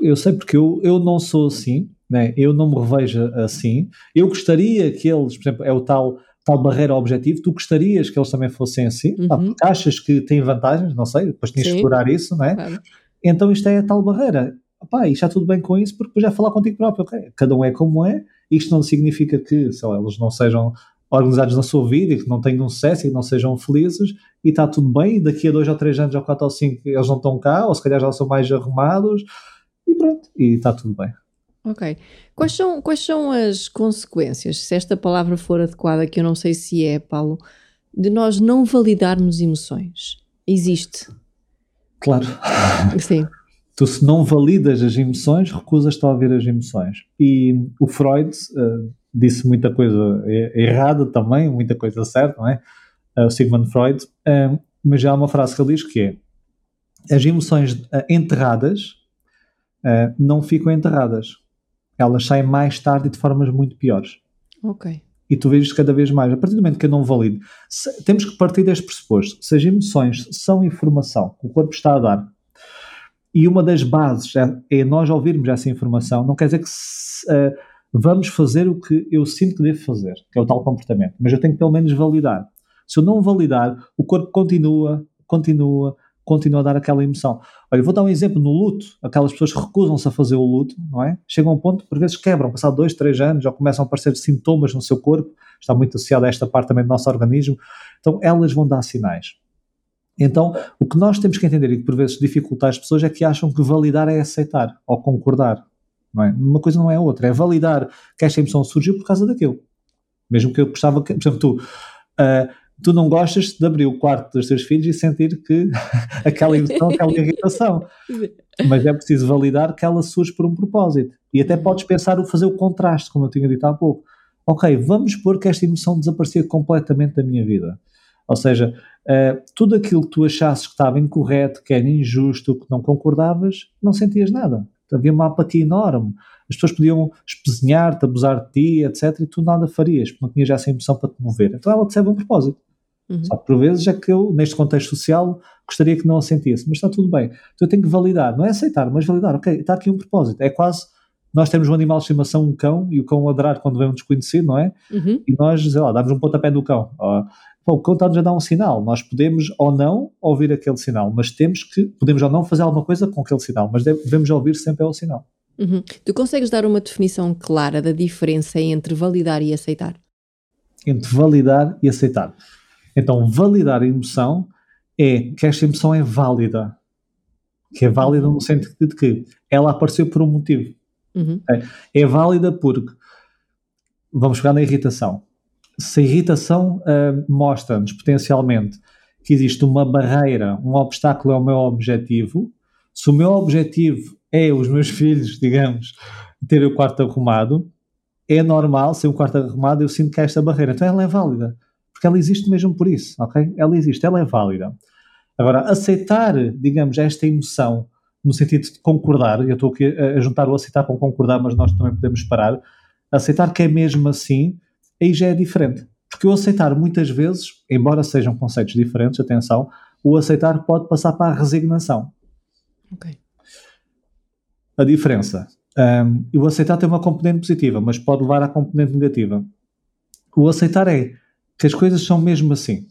eu sei porque eu, eu não sou assim, né? eu não me revejo assim. Eu gostaria que eles, por exemplo, é o tal, tal barreira objetivo, tu gostarias que eles também fossem assim, uhum. porque achas que têm vantagens, não sei, depois tinhas de explorar isso, não é? Claro. Então isto é a tal barreira pá, e está tudo bem com isso, porque depois já falar contigo próprio, ok, cada um é como é, isto não significa que, sei lá, eles não sejam organizados na sua vida e que não tenham sucesso e que não sejam felizes e está tudo bem, e daqui a dois ou três anos ou quatro ou cinco eles não estão cá, ou se calhar já são mais arrumados e pronto, e está tudo bem. Ok. Quais são, quais são as consequências, se esta palavra for adequada, que eu não sei se é, Paulo, de nós não validarmos emoções? Existe. Claro. Sim. [laughs] Tu, se não validas as emoções, recusas-te a ouvir as emoções. E o Freud uh, disse muita coisa errada também, muita coisa certa, não é? Uh, o Sigmund Freud. Uh, mas já há uma frase que ele diz que é: as emoções enterradas não ficam enterradas. Elas saem mais tarde e de formas muito piores. Ok. E tu vês cada vez mais. A partir do momento que eu não valido, se, temos que partir deste pressuposto. Se as emoções são informação que o corpo está a dar e uma das bases é, é nós ouvirmos essa informação, não quer dizer que se, uh, vamos fazer o que eu sinto que devo fazer, que é o tal comportamento, mas eu tenho que pelo menos validar. Se eu não validar, o corpo continua, continua, continua a dar aquela emoção. Olha, vou dar um exemplo no luto, aquelas pessoas recusam-se a fazer o luto, não é? Chegam a um ponto por vezes quebram, passado dois, três anos, já começam a aparecer sintomas no seu corpo, está muito associado a esta parte também do nosso organismo, então elas vão dar sinais. Então, o que nós temos que entender e que por vezes dificulta as pessoas é que acham que validar é aceitar ou concordar. É? Uma coisa não é outra. É validar que esta emoção surgiu por causa daquilo. Mesmo que eu gostava que, por exemplo, tu, uh, tu não gostas de abrir o quarto dos teus filhos e sentir que [laughs] aquela emoção, aquela irritação. [laughs] Mas é preciso validar que ela surge por um propósito. E até podes pensar o fazer o contraste, como eu tinha dito há pouco. Ok, vamos pôr que esta emoção desaparecia completamente da minha vida. Ou seja, uh, tudo aquilo que tu achasses que estava incorreto, que era injusto, que não concordavas, não sentias nada. Havia uma apatia enorme. As pessoas podiam espezinhar-te, abusar de ti, etc. E tu nada farias, porque não tinhas essa emoção para te mover. Então ela te serve um propósito. Uhum. Só que por vezes é que eu, neste contexto social, gostaria que não a sentisse, mas está tudo bem. Então eu tenho que validar, não é aceitar, mas validar, ok, está aqui um propósito. É quase nós temos um animal de estimação, um cão, e o cão ladrar quando vem um desconhecido, não é? Uhum. E nós, sei lá, damos um pontapé no cão. Bom, o cão está-nos a dar um sinal. Nós podemos ou não ouvir aquele sinal, mas temos que, podemos ou não fazer alguma coisa com aquele sinal, mas devemos ouvir sempre o sinal. Uhum. Tu consegues dar uma definição clara da diferença entre validar e aceitar? Entre validar e aceitar. Então, validar a emoção é que esta emoção é válida. Que é válida no sentido de que ela apareceu por um motivo. Uhum. É, é válida porque, vamos chegar na irritação se a irritação uh, mostra-nos potencialmente que existe uma barreira, um obstáculo ao meu objetivo, se o meu objetivo é os meus filhos, digamos, ter o quarto arrumado, é normal, ser o quarto arrumado, eu sinto que há esta barreira. Então ela é válida, porque ela existe mesmo por isso, ok? Ela existe, ela é válida. Agora, aceitar, digamos, esta emoção, no sentido de concordar, eu estou aqui a juntar o aceitar com concordar, mas nós também podemos parar, aceitar que é mesmo assim, aí já é diferente. Porque o aceitar, muitas vezes, embora sejam conceitos diferentes, atenção, o aceitar pode passar para a resignação. Ok. A diferença. Um, o aceitar tem uma componente positiva, mas pode levar à componente negativa. O aceitar é que as coisas são mesmo assim.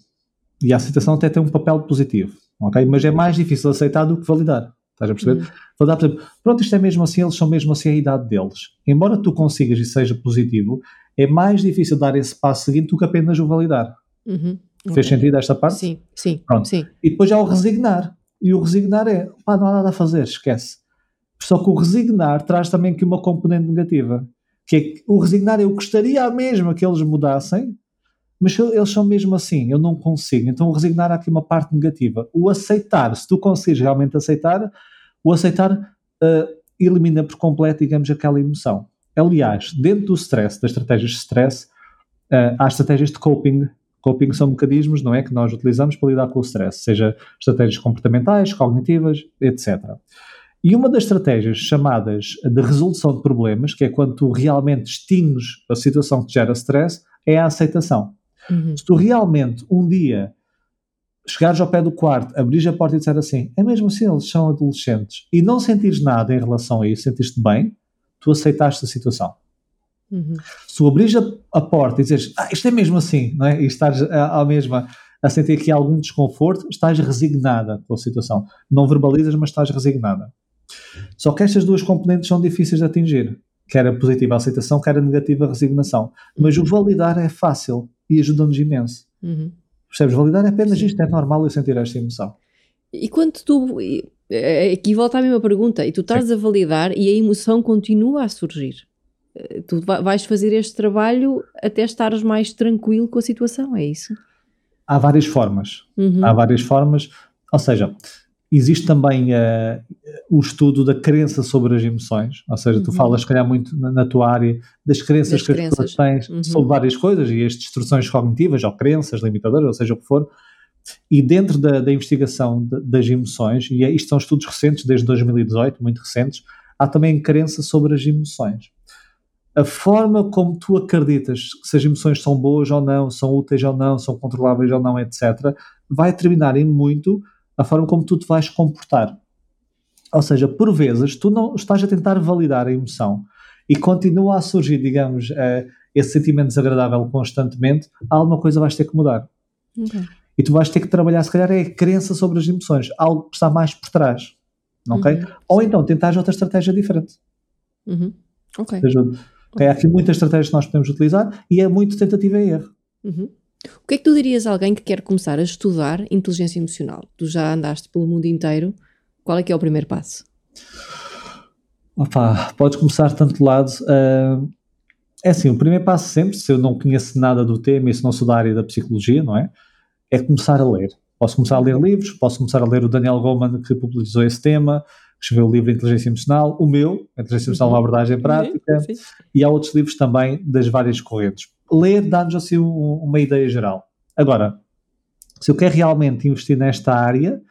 E a aceitação até tem um papel positivo, ok? Mas é mais difícil aceitar do que validar. Estás a perceber? Uhum. Validar, por exemplo, pronto, isto é mesmo assim, eles são mesmo assim a idade deles. Embora tu consigas e seja positivo, é mais difícil dar esse passo seguinte do que apenas o validar. Uhum. Fez okay. sentido esta parte? Sim, sim, Pronto. sim. E depois há o resignar. E o resignar é, pá, não há nada a fazer, esquece. Só que o resignar traz também aqui uma componente negativa. Que é que o resignar eu gostaria mesmo que eles mudassem, mas eles são mesmo assim, eu não consigo. Então o resignar há aqui uma parte negativa. O aceitar, se tu conseguires realmente aceitar, o aceitar uh, elimina por completo, digamos, aquela emoção. Aliás, dentro do stress, das estratégias de stress, uh, há estratégias de coping. Coping são mecanismos, não é, que nós utilizamos para lidar com o stress, seja estratégias comportamentais, cognitivas, etc. E uma das estratégias chamadas de resolução de problemas, que é quando tu realmente extingues a situação que te gera stress, é a aceitação. Uhum. Se tu realmente um dia chegares ao pé do quarto, abrires a porta e disser assim, é mesmo assim, eles são adolescentes, e não sentires nada em relação a isso, sentiste bem, tu aceitaste a situação. Uhum. Se tu abris a, a, porta e dizes, ah, isto é mesmo assim, não é? e estás mesma a sentir aqui algum desconforto, estás resignada com a situação. Não verbalizas, mas estás resignada. Só que estas duas componentes são difíceis de atingir, quer a positiva aceitação, quer a negativa resignação. Mas o validar é fácil e ajuda-nos imenso. Uhum. Percebes? Validar é apenas isto, é normal eu sentir esta emoção. E quando tu. Aqui volta a mesma pergunta, e tu estás Sim. a validar e a emoção continua a surgir. Eh, tu vais fazer este trabalho até estares mais tranquilo com a situação, é isso? Há várias formas. Uhum. Há várias formas. Ou seja, Existe também uh, o estudo da crença sobre as emoções, ou seja, tu uhum. falas, se calhar, muito na, na, tua área das crenças das que crenças. as pessoas têm uhum. sobre várias coisas e as destruções cognitivas, ou crenças limitadoras, ou seja o que for. E dentro da, da investigação de, das emoções, e é, isto são estudos recentes, desde 2018, muito recentes, há também crença sobre as emoções. A forma como tu acreditas se as emoções são boas ou não, são úteis ou não, são controláveis ou não, etc., vai determinar em muito a forma como tu te vais comportar. Ou seja, por vezes tu não estás a tentar validar a emoção e continua a surgir, digamos, uh, esse sentimento desagradável constantemente, alguma coisa vais ter que mudar. Okay. E tu vais ter que trabalhar, se calhar, é a crença sobre as emoções, algo que está mais por trás. Ok? Uhum. Ou então tentar outra estratégia diferente. Uhum. Ok. Ajuda. Okay. Há aqui muitas estratégias que nós podemos utilizar e é muito tentativa e erro. Uhum. O que é que tu dirias a alguém que quer começar a estudar inteligência emocional? Tu já andaste pelo mundo inteiro, qual é que é o primeiro passo? Opa, podes começar de tanto lado. Uh, é assim, o primeiro passo sempre, se eu não conheço nada do tema e se não sou da área da psicologia, não é? É começar a ler. Posso começar a ler livros, posso começar a ler o Daniel Goleman que popularizou esse tema, escreveu o livro Inteligência Emocional, o meu, Inteligência Emocional, uma abordagem prática, sim, sim. e há outros livros também das várias correntes ler dá-nos assim uma ideia geral. Agora, se eu quero realmente investir nesta área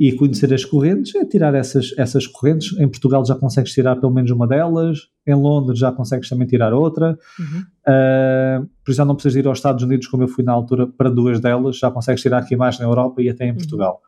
e conhecer as correntes, é tirar essas, essas correntes. Em Portugal já consegues tirar pelo menos uma delas, em Londres já consegues também tirar outra. Uhum. Uh, por isso já não precisas ir aos Estados Unidos, como eu fui na altura, para duas delas, já consegues tirar aqui mais na Europa e até em uhum. Portugal.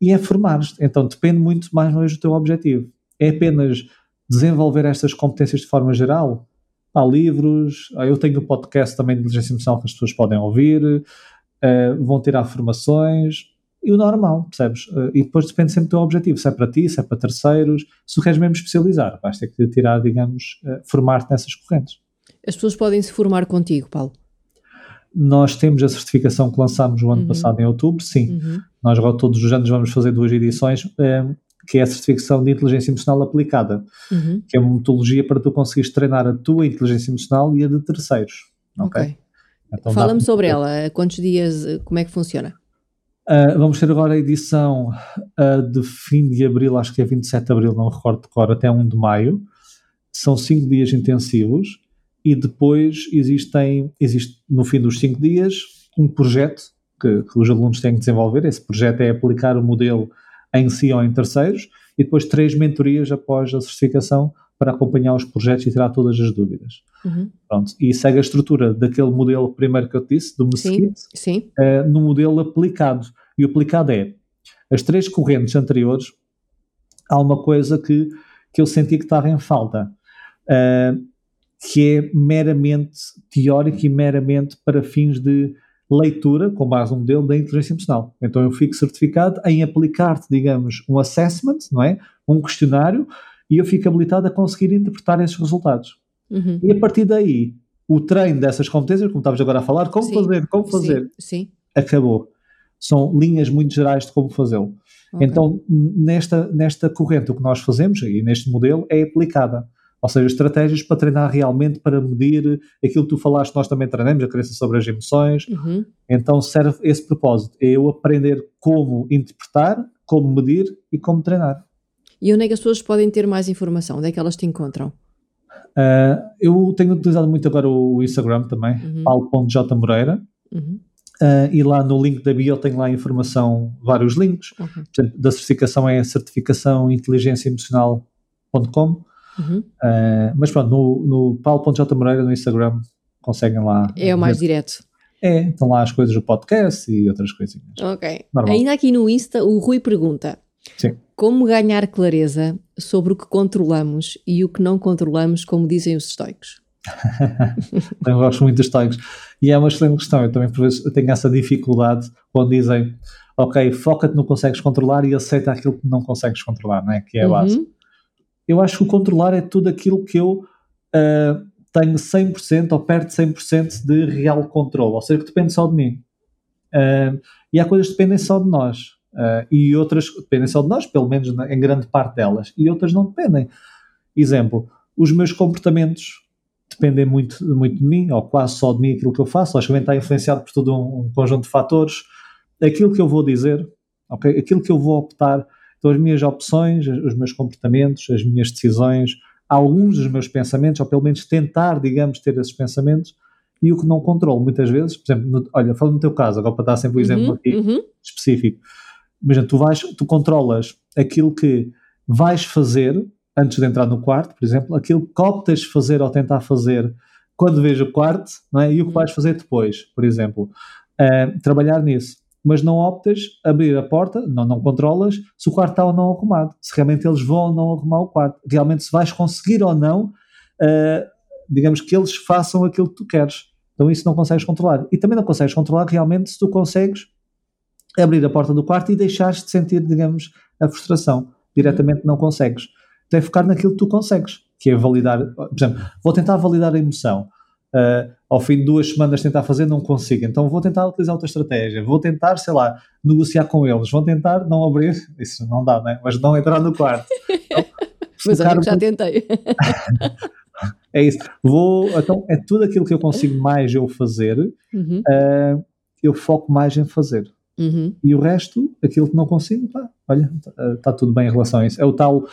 E é formar-te. Então depende muito mais ou menos do teu objetivo. É apenas desenvolver estas competências de forma geral? Há livros, eu tenho um podcast também de inteligência emocional que as pessoas podem ouvir, uh, vão tirar formações, e o normal, percebes? Uh, e depois depende sempre do teu objetivo, se é para ti, se é para terceiros, se tu queres mesmo especializar, vais ter que tirar, digamos, uh, formar-te nessas correntes. As pessoas podem se formar contigo, Paulo? Nós temos a certificação que lançámos o ano uhum. passado em outubro, sim. Uhum. Nós agora todos os anos vamos fazer duas edições que é a certificação de inteligência emocional aplicada, uhum. que é uma metodologia para tu conseguires treinar a tua inteligência emocional e a de terceiros. Ok. okay. Então Fala-me sobre ela. Quantos dias? Como é que funciona? Uh, vamos ter agora a edição uh, de fim de abril, acho que é 27 de abril, não recordo de cor, até 1 de maio. São 5 dias intensivos e depois existem, existe no fim dos 5 dias um projeto que, que, os alunos têm que desenvolver. Esse projeto é aplicar o modelo em si ou em terceiros, e depois três mentorias após a certificação para acompanhar os projetos e tirar todas as dúvidas. Uhum. Pronto, e segue a estrutura daquele modelo primeiro que eu te disse, do Mesquite, sim, sim. Uh, no modelo aplicado. E o aplicado é as três correntes anteriores há uma coisa que, que eu senti que estava em falta, uh, que é meramente teórico e meramente para fins de leitura, com base no modelo da inteligência emocional. Então eu fico certificado em aplicar-te, digamos, um assessment, não é? Um questionário, e eu fico habilitado a conseguir interpretar esses resultados. Uhum. E a partir daí, o treino dessas competências, como estavas agora a falar, como sim, fazer, como fazer, sim, sim. acabou. São linhas muito gerais de como fazê-lo. Okay. Então, nesta, nesta corrente, o que nós fazemos, e neste modelo, é aplicada. Ou seja, estratégias para treinar realmente, para medir aquilo que tu falaste, nós também treinamos, a crença sobre as emoções. Uhum. Então serve esse propósito, é eu aprender como interpretar, como medir e como treinar. E onde é que as pessoas podem ter mais informação? Onde é que elas te encontram? Uh, eu tenho utilizado muito agora o Instagram também, uhum. paulo.jmoreira. Uhum. Uh, e lá no link da bio tem lá informação, vários links. Okay. Portanto, da certificação é certificação inteligenciaemocional.com Uhum. Uh, mas pronto, no, no paulo.jmoreira no Instagram conseguem lá. É o mais ver. direto. É, estão lá as coisas do podcast e outras coisinhas. Ok. Normal. Ainda aqui no Insta, o Rui pergunta: Sim. Como ganhar clareza sobre o que controlamos e o que não controlamos, como dizem os estoicos? [laughs] eu gosto muito dos estoicos. E é uma excelente questão. Eu também, por vezes, tenho essa dificuldade quando dizem: Ok, foca-te no que consegues controlar e aceita aquilo que não consegues controlar, não é? Que é a base. Uhum eu acho que o controlar é tudo aquilo que eu uh, tenho 100% ou perto de 100% de real controle, ou seja, que depende só de mim. Uh, e há coisas que dependem só de nós. Uh, e outras dependem só de nós, pelo menos em grande parte delas, e outras não dependem. Exemplo, os meus comportamentos dependem muito, muito de mim, ou quase só de mim, aquilo que eu faço, logicamente está influenciado por todo um, um conjunto de fatores. Aquilo que eu vou dizer, okay, aquilo que eu vou optar, então, as minhas opções, os meus comportamentos, as minhas decisões, alguns dos meus pensamentos, ou pelo menos tentar, digamos, ter esses pensamentos, e o que não controlo muitas vezes, por exemplo, no, olha, falando no teu caso, agora para dar sempre um uhum, exemplo aqui uhum. específico, imagina, tu vais, tu controlas aquilo que vais fazer antes de entrar no quarto, por exemplo, aquilo que optas fazer ou tentar fazer quando vejo o quarto, não é? e o que uhum. vais fazer depois, por exemplo. Uh, trabalhar nisso mas não optas abrir a porta, não, não controlas se o quarto está ou não arrumado, se realmente eles vão ou não arrumar o quarto, realmente se vais conseguir ou não, uh, digamos que eles façam aquilo que tu queres. Então isso não consegues controlar. E também não consegues controlar realmente se tu consegues abrir a porta do quarto e deixares de sentir, digamos, a frustração. Diretamente não consegues. Então é focar naquilo que tu consegues, que é validar, por exemplo, vou tentar validar a emoção uh, ao fim de duas semanas tentar fazer, não consigo. Então vou tentar utilizar outra estratégia, vou tentar, sei lá, negociar com eles, vou tentar não abrir, isso não dá, né? mas não entrar no quarto. Então, mas olha que já tentei. [laughs] é isso. Vou, então é tudo aquilo que eu consigo mais eu fazer, uhum. uh, eu foco mais em fazer. Uhum. E o resto, aquilo que não consigo, pá, olha, está tá tudo bem em relação a isso. É o tal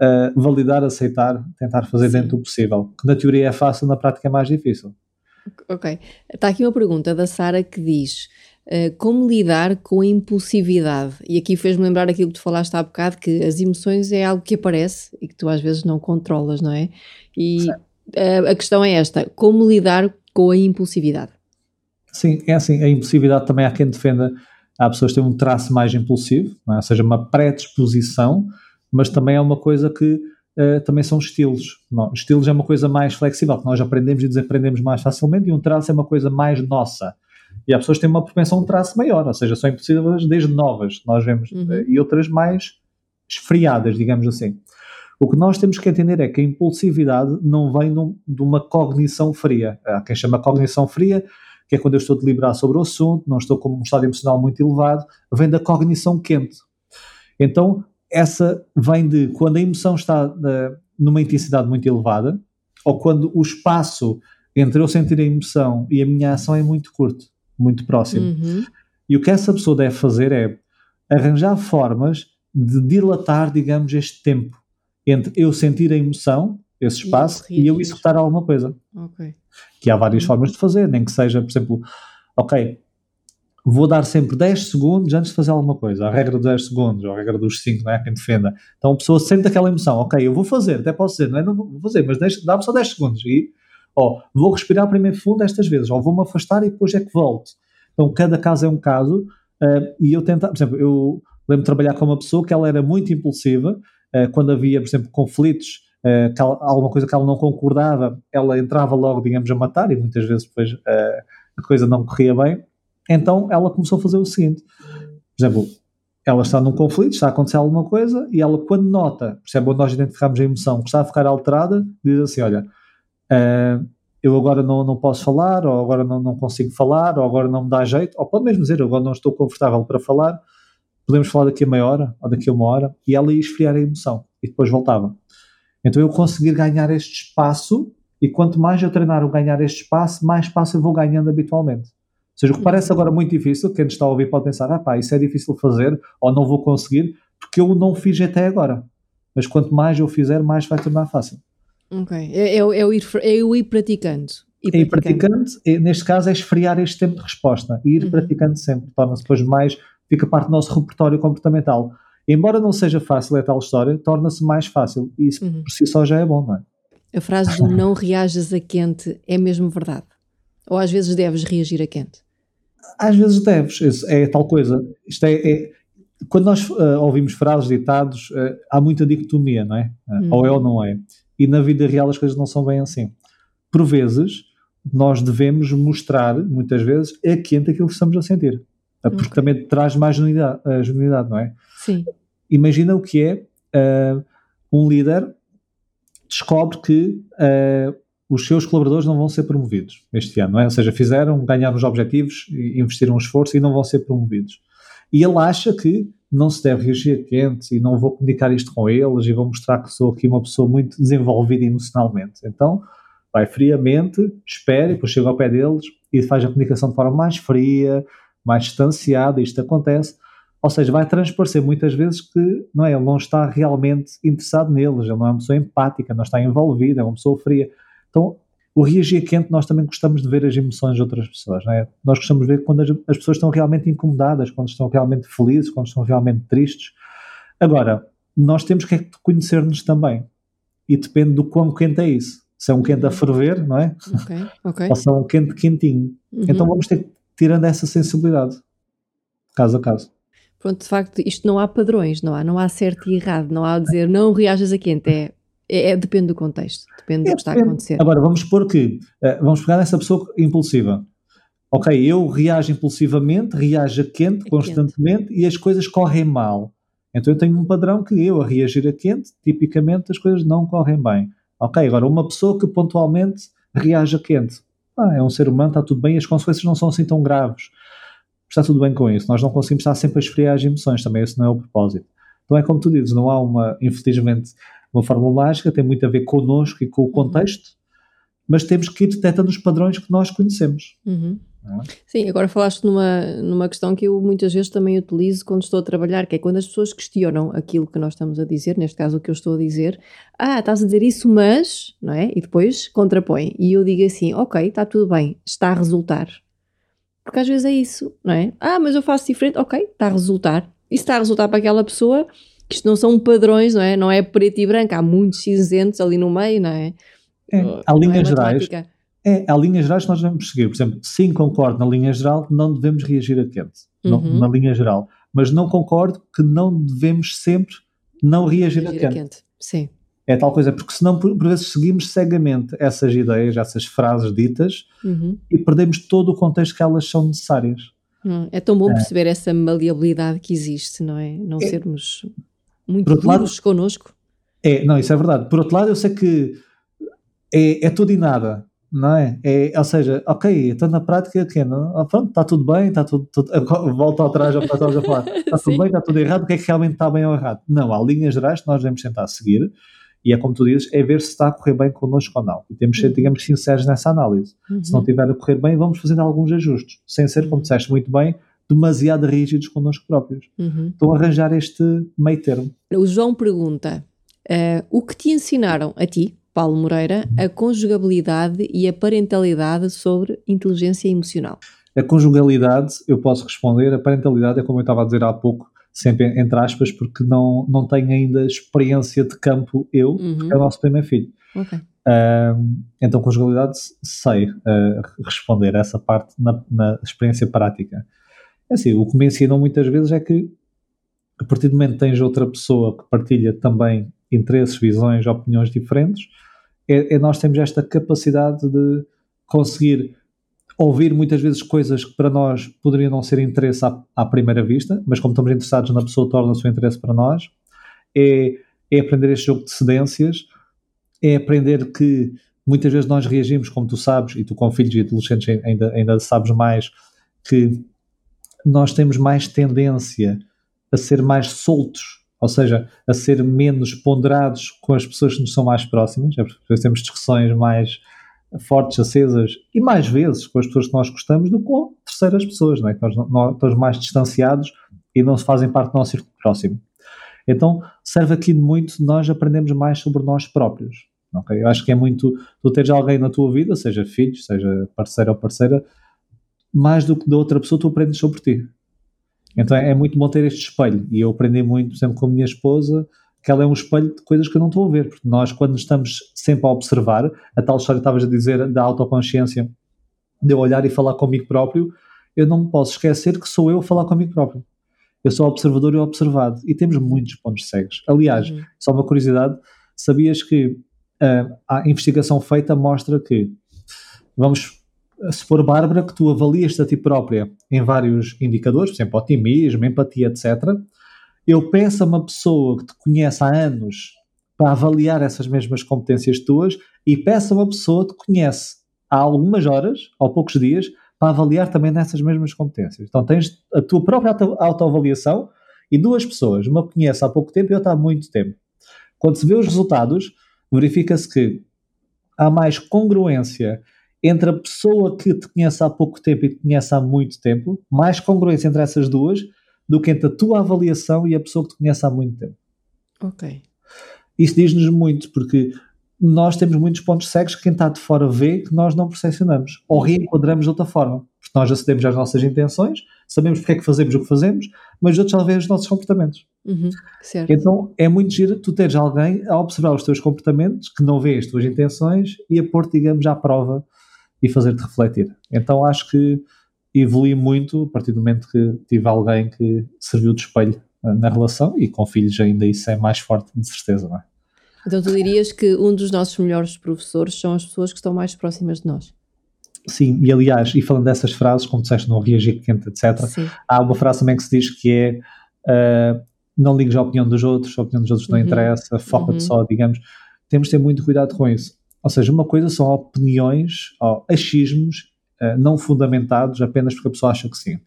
uh, validar, aceitar, tentar fazer Sim. dentro do possível. Que na teoria é fácil, na prática é mais difícil. Ok. Está aqui uma pergunta da Sara que diz uh, como lidar com a impulsividade? E aqui fez-me lembrar aquilo que tu falaste há bocado, que as emoções é algo que aparece e que tu às vezes não controlas, não é? E uh, a questão é esta: como lidar com a impulsividade? Sim, é assim, a impulsividade também há quem defenda, há pessoas que têm um traço mais impulsivo, é? ou seja, uma predisposição mas também é uma coisa que uh, também são estilos. Não, estilos é uma coisa mais flexível, que nós aprendemos e desaprendemos mais facilmente, e um traço é uma coisa mais nossa. E há pessoas que têm uma propensão a um traço maior, ou seja, são impossíveis desde novas, nós vemos, uhum. uh, e outras mais esfriadas, digamos assim. O que nós temos que entender é que a impulsividade não vem num, de uma cognição fria. Há quem chama cognição fria, que é quando eu estou a deliberar sobre o assunto, não estou com um estado emocional muito elevado, vem da cognição quente. Então, essa vem de quando a emoção está uh, numa intensidade muito elevada ou quando o espaço entre eu sentir a emoção e a minha ação é muito curto, muito próximo. Uhum. E o que essa pessoa deve fazer é arranjar formas de dilatar, digamos, este tempo entre eu sentir a emoção, esse espaço, e, e eu executar alguma coisa. Okay. Que há várias uhum. formas de fazer, nem que seja, por exemplo, ok, vou dar sempre 10 segundos antes de fazer alguma coisa. A regra dos 10 segundos, ou a regra dos 5, não é? Quem defenda. Então a pessoa sente aquela emoção, ok, eu vou fazer, até posso dizer, não é? Não vou fazer, mas dá-me só 10 segundos. E, ó, vou respirar primeiro fundo estas vezes, ou vou-me afastar e depois é que volto. Então cada caso é um caso, uh, e eu tentar, por exemplo, eu lembro de trabalhar com uma pessoa que ela era muito impulsiva, uh, quando havia, por exemplo, conflitos, uh, ela, alguma coisa que ela não concordava, ela entrava logo, digamos, a matar e muitas vezes depois a coisa não corria bem. Então ela começou a fazer o seguinte: por exemplo, ela está num conflito, está a acontecer alguma coisa e ela, quando nota, percebe, quando nós identificamos a emoção que está a ficar alterada, diz assim: Olha, uh, eu agora não, não posso falar, ou agora não, não consigo falar, ou agora não me dá jeito, ou pode mesmo dizer: Agora não estou confortável para falar, podemos falar daqui a meia hora, ou daqui a uma hora, e ela ia esfriar a emoção e depois voltava. Então eu conseguir ganhar este espaço, e quanto mais eu treinar o ganhar este espaço, mais espaço eu vou ganhando habitualmente seja, o que parece agora muito difícil, quem nos está a ouvir pode pensar, ah pá, isso é difícil fazer, ou não vou conseguir, porque eu não fiz até agora. Mas quanto mais eu fizer, mais vai tornar fácil. Ok, é, é, é, o, ir, é o ir praticando. Ir é ir praticando, é, neste caso é esfriar este tempo de resposta, e ir uhum. praticando sempre, torna-se depois mais, fica parte do nosso repertório comportamental. Embora não seja fácil, é tal história, torna-se mais fácil, e isso uhum. por si só já é bom, não é? A frase do [laughs] não reajas a quente é mesmo verdade? Ou às vezes deves reagir a quente? Às vezes deves, é tal coisa. Isto é, é quando nós uh, ouvimos frases, ditados, uh, há muita dicotomia, não é? Uh, hum. Ou é ou não é. E na vida real as coisas não são bem assim. Por vezes, nós devemos mostrar, muitas vezes, a quente aquilo que estamos a sentir. Porque okay. também traz mais genuinidade, genuinidade, não é? Sim. Imagina o que é um líder descobre que os seus colaboradores não vão ser promovidos este ano, é? Ou seja, fizeram, ganharam os objetivos, investiram um esforço e não vão ser promovidos. E ele acha que não se deve reagir quente e não vou comunicar isto com eles e vou mostrar que sou aqui uma pessoa muito desenvolvida emocionalmente. Então, vai friamente, espere, depois chega ao pé deles e faz a comunicação de forma mais fria, mais distanciada, isto acontece. Ou seja, vai transparecer muitas vezes que não é, ele não está realmente interessado neles, ele não é uma pessoa empática, não está envolvido, é uma pessoa fria. Então, o reagir quente, nós também gostamos de ver as emoções de outras pessoas, não é? Nós gostamos de ver quando as, as pessoas estão realmente incomodadas, quando estão realmente felizes, quando estão realmente tristes. Agora, nós temos que conhecer-nos também. E depende do quão quente é isso. Se é um quente a ferver, não é? Okay, okay. Ou se é um quente quentinho. Uhum. Então vamos ter que tirando essa sensibilidade, caso a caso. Pronto, de facto, isto não há padrões, não há, não há certo e errado, não há dizer não reajas a quente, é é, é, depende do contexto, depende é, do que está a acontecer. Agora, vamos supor que, uh, vamos pegar nessa pessoa impulsiva. Ok, eu reajo impulsivamente, reajo a quente a constantemente quente. e as coisas correm mal. Então eu tenho um padrão que eu, a reagir a quente, tipicamente as coisas não correm bem. Ok, agora uma pessoa que pontualmente reage a quente. Ah, é um ser humano, está tudo bem, as consequências não são assim tão graves. Está tudo bem com isso. Nós não conseguimos estar sempre a esfriar as emoções, também esse não é o propósito. Então é como tu dizes, não há uma, infelizmente, uma fórmula mágica, tem muito a ver connosco e com o uhum. contexto, mas temos que ir detectando os padrões que nós conhecemos. Uhum. É? Sim, agora falaste numa, numa questão que eu muitas vezes também utilizo quando estou a trabalhar, que é quando as pessoas questionam aquilo que nós estamos a dizer, neste caso o que eu estou a dizer, ah, estás a dizer isso, mas, não é? E depois contrapõe. E eu digo assim, ok, está tudo bem, está a resultar. Porque às vezes é isso, não é? Ah, mas eu faço diferente, ok, está a resultar. Isso está a resultar para aquela pessoa, que isto não são padrões, não é? Não é preto e branco, há muitos cinzentos ali no meio, não é? é há linhas é gerais. É, há linhas gerais que nós devemos seguir. Por exemplo, sim, concordo na linha geral que não devemos reagir a quente, uhum. na linha geral. Mas não concordo que não devemos sempre não reagir, reagir a, quente. a quente. Sim. É tal coisa, porque senão por, por vezes seguimos cegamente essas ideias, essas frases ditas uhum. e perdemos todo o contexto que elas são necessárias. Hum, é tão bom é. perceber essa maleabilidade que existe, não é? Não é. sermos muito Por outro duros lado, connosco. É, não, isso é verdade. Por outro lado, eu sei que é, é tudo e nada, não é? é ou seja, ok, estou na prática, que não, ah, pronto, está tudo bem, está tudo, tudo [laughs] volta atrás ao que estás a falar, [laughs] está tudo bem, está tudo errado, o que é que realmente está bem ou errado? Não, há linhas gerais que nós devemos tentar seguir e é como tu dizes, é ver se está a correr bem connosco ou não. E temos de ser, uhum. digamos, sinceros nessa análise. Uhum. Se não estiver a correr bem, vamos fazendo alguns ajustes, sem ser, como disseste muito bem, demasiado rígidos connosco próprios. Uhum. Então, arranjar este meio termo. O João pergunta: uh, o que te ensinaram a ti, Paulo Moreira, a conjugabilidade e a parentalidade sobre inteligência emocional? A conjugalidade, eu posso responder, a parentalidade é como eu estava a dizer há pouco, sempre entre aspas, porque não, não tenho ainda experiência de campo eu, uhum. porque é o nosso primeiro filho. Okay. Uh, então, conjugalidade, sei uh, responder essa parte na, na experiência prática. É assim, o que me ensinam muitas vezes é que a partir do momento que tens outra pessoa que partilha também interesses, visões, opiniões diferentes, é, é nós temos esta capacidade de conseguir ouvir muitas vezes coisas que para nós poderiam não ser interesse à, à primeira vista, mas como estamos interessados na pessoa, torna-se um interesse para nós. É, é aprender este jogo de cedências, é aprender que muitas vezes nós reagimos, como tu sabes, e tu com filhos e adolescentes ainda, ainda sabes mais, que nós temos mais tendência a ser mais soltos, ou seja, a ser menos ponderados com as pessoas que nos são mais próximas, é porque temos discussões mais fortes, acesas e mais vezes com as pessoas que nós gostamos do que com terceiras pessoas, não é? nós, nós estamos mais distanciados e não se fazem parte do nosso círculo próximo. Então, serve aqui muito nós aprendemos mais sobre nós próprios. Okay? Eu acho que é muito tu teres alguém na tua vida, seja filho, seja parceiro ou parceira, mais do que da outra pessoa, tu aprendes sobre ti. Então é, é muito bom ter este espelho. E eu aprendi muito, por exemplo, com a minha esposa, que ela é um espelho de coisas que eu não estou a ver, porque nós, quando estamos sempre a observar, a tal história que estavas a dizer da autoconsciência, de eu olhar e falar comigo próprio, eu não me posso esquecer que sou eu a falar comigo próprio. Eu sou observador e observado. E temos muitos pontos cegos. Aliás, uhum. só uma curiosidade: sabias que uh, a investigação feita mostra que, vamos supor, Bárbara, que tu avalias a ti própria em vários indicadores, por exemplo, otimismo, empatia, etc eu peço a uma pessoa que te conhece há anos para avaliar essas mesmas competências tuas e peço a uma pessoa que te conhece há algumas horas ou poucos dias para avaliar também nessas mesmas competências. Então tens a tua própria auto autoavaliação e duas pessoas, uma que conhece há pouco tempo e outra há muito tempo. Quando se vê os resultados, verifica-se que há mais congruência entre a pessoa que te conhece há pouco tempo e te conhece há muito tempo, mais congruência entre essas duas do que entre a tua avaliação e a pessoa que te conhece há muito tempo. Ok. Isso diz-nos muito, porque nós temos muitos pontos cegos que quem está de fora vê que nós não percepcionamos ou reenquadramos de outra forma. Porque nós acedemos às nossas intenções, sabemos porque é que fazemos o que fazemos, mas outros já veem os nossos comportamentos. Uhum, então é muito giro tu teres alguém a observar os teus comportamentos que não vê as tuas intenções e a pôr, digamos, à prova e fazer-te refletir. Então acho que evolui muito a partir do momento que tive alguém que serviu de espelho eh, na relação e com filhos ainda isso é mais forte, de certeza, não é? Então tu dirias que um dos nossos melhores professores são as pessoas que estão mais próximas de nós? Sim, e aliás, e falando dessas frases, como disseste, não reagir quente, etc., Sim. há uma frase também que se diz que é uh, não ligues à opinião dos outros, a opinião dos outros não uhum. interessa, foca-te uhum. só, digamos. Temos de ter muito cuidado com isso. Ou seja, uma coisa são opiniões ou achismos uh, não fundamentados apenas porque a pessoa acha que sim.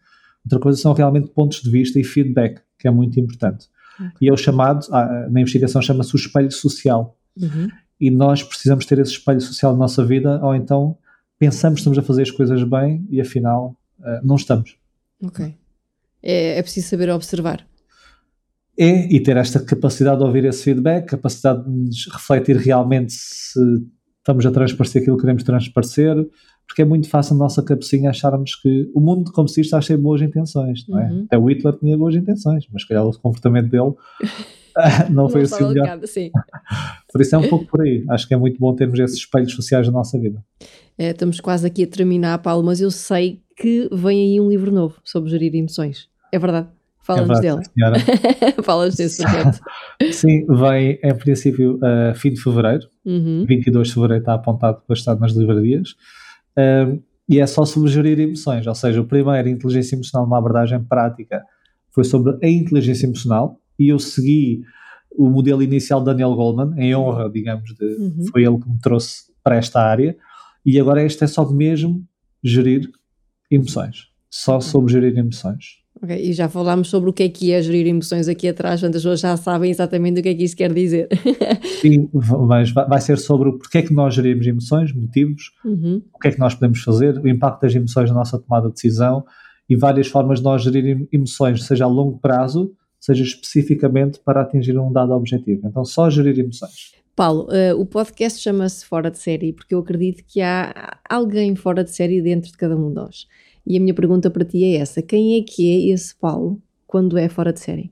Outra coisa são realmente pontos de vista e feedback, que é muito importante. Okay. E é o chamado, ah, na investigação chama-se o espelho social. Uhum. E nós precisamos ter esse espelho social na nossa vida, ou então pensamos que estamos a fazer as coisas bem e afinal uh, não estamos. Ok. É, é preciso saber observar. É, e ter esta capacidade de ouvir esse feedback, capacidade de refletir realmente se estamos a transparecer aquilo que queremos transparecer, porque é muito fácil na nossa cabecinha acharmos que o mundo, como se está cheio de boas intenções, não é? Uhum. Até o Hitler tinha boas intenções, mas calhar o comportamento dele [laughs] não, não foi assim melhor. por isso é um pouco por aí. Acho que é muito bom termos esses espelhos sociais na nossa vida. É, estamos quase aqui a terminar, Paulo, mas eu sei que vem aí um livro novo sobre gerir emoções. É verdade? Fala-nos é dele. [laughs] Fala-nos desse projeto. Sim, vem em princípio a fim de fevereiro. Uhum. 22 de fevereiro está apontado para estar nas livrarias e é só sobre gerir emoções. Ou seja, o primeiro, inteligência emocional, uma abordagem prática, foi sobre a inteligência emocional e eu segui o modelo inicial de Daniel Goleman, em honra, digamos, de, uhum. foi ele que me trouxe para esta área. E agora este é só mesmo gerir emoções. Só sobre gerir emoções. Ok, e já falámos sobre o que é que é gerir emoções aqui atrás, portanto as pessoas já sabem exatamente o que é que isso quer dizer. [laughs] Sim, mas vai ser sobre o porquê é que nós gerimos emoções, motivos, uhum. o que é que nós podemos fazer, o impacto das emoções na nossa tomada de decisão e várias formas de nós gerir emoções, seja a longo prazo, seja especificamente para atingir um dado objetivo. Então, só gerir emoções. Paulo, uh, o podcast chama-se Fora de Série porque eu acredito que há alguém fora de série dentro de cada um de nós. E a minha pergunta para ti é essa: quem é que é esse Paulo quando é fora de série?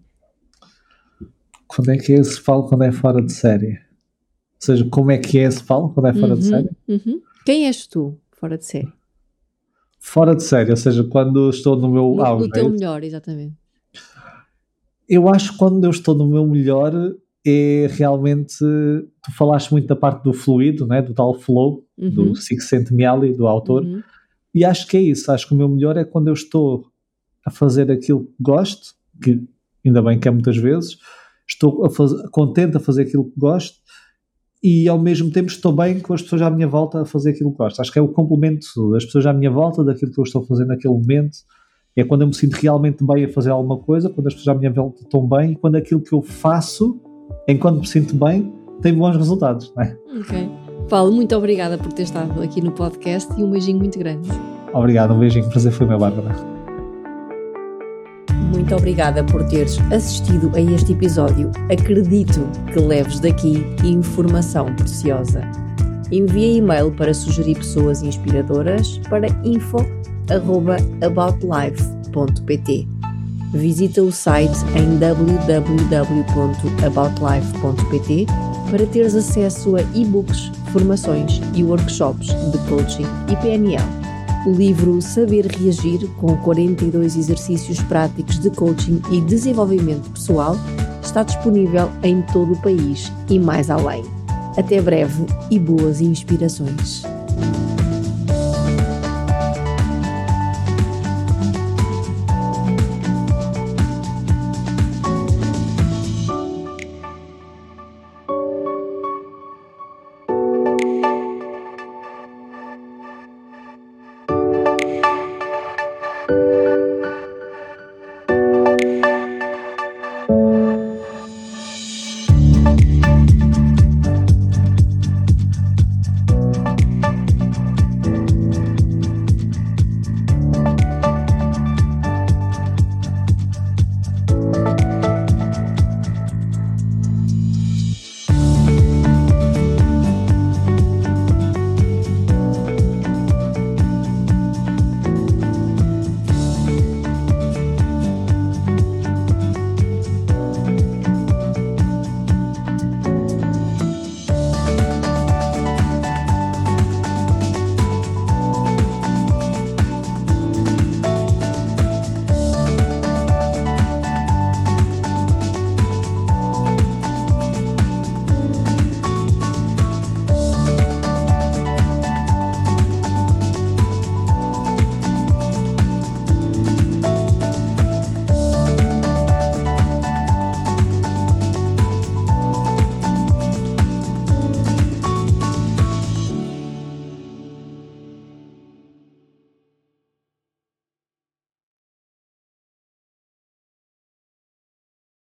Quando é que é esse Paulo quando é fora de série? Ou seja, como é que é esse Paulo quando é fora uhum, de série? Uhum. Quem és tu fora de série? Fora de série, ou seja, quando estou no meu no, auge. No teu é melhor, exatamente. eu acho que quando eu estou no meu melhor é realmente. Tu falaste muito da parte do fluido, né? do tal flow, uhum. do Csikszentmihalyi, do autor, uhum. E acho que é isso. Acho que o meu melhor é quando eu estou a fazer aquilo que gosto, que ainda bem que é muitas vezes, estou a fazer, contente a fazer aquilo que gosto e ao mesmo tempo estou bem com as pessoas à minha volta a fazer aquilo que gosto. Acho que é o complemento das pessoas à minha volta, daquilo que eu estou fazer naquele momento. É quando eu me sinto realmente bem a fazer alguma coisa, quando as pessoas à minha volta estão bem e quando aquilo que eu faço, enquanto me sinto bem, tem bons resultados. Não é? Ok. Paulo, muito obrigada por ter estado aqui no podcast e um beijinho muito grande. Obrigado, um beijinho. Prazer foi meu, Bárbara muito obrigada por teres assistido a este episódio. Acredito que leves daqui informação preciosa. Envie e-mail para sugerir pessoas inspiradoras para info@aboutlife.pt. Visita o site em www.aboutlife.pt para teres acesso a e-books, formações e workshops de coaching e PNL o livro Saber Reagir, com 42 exercícios práticos de coaching e desenvolvimento pessoal, está disponível em todo o país e mais além. Até breve e boas inspirações!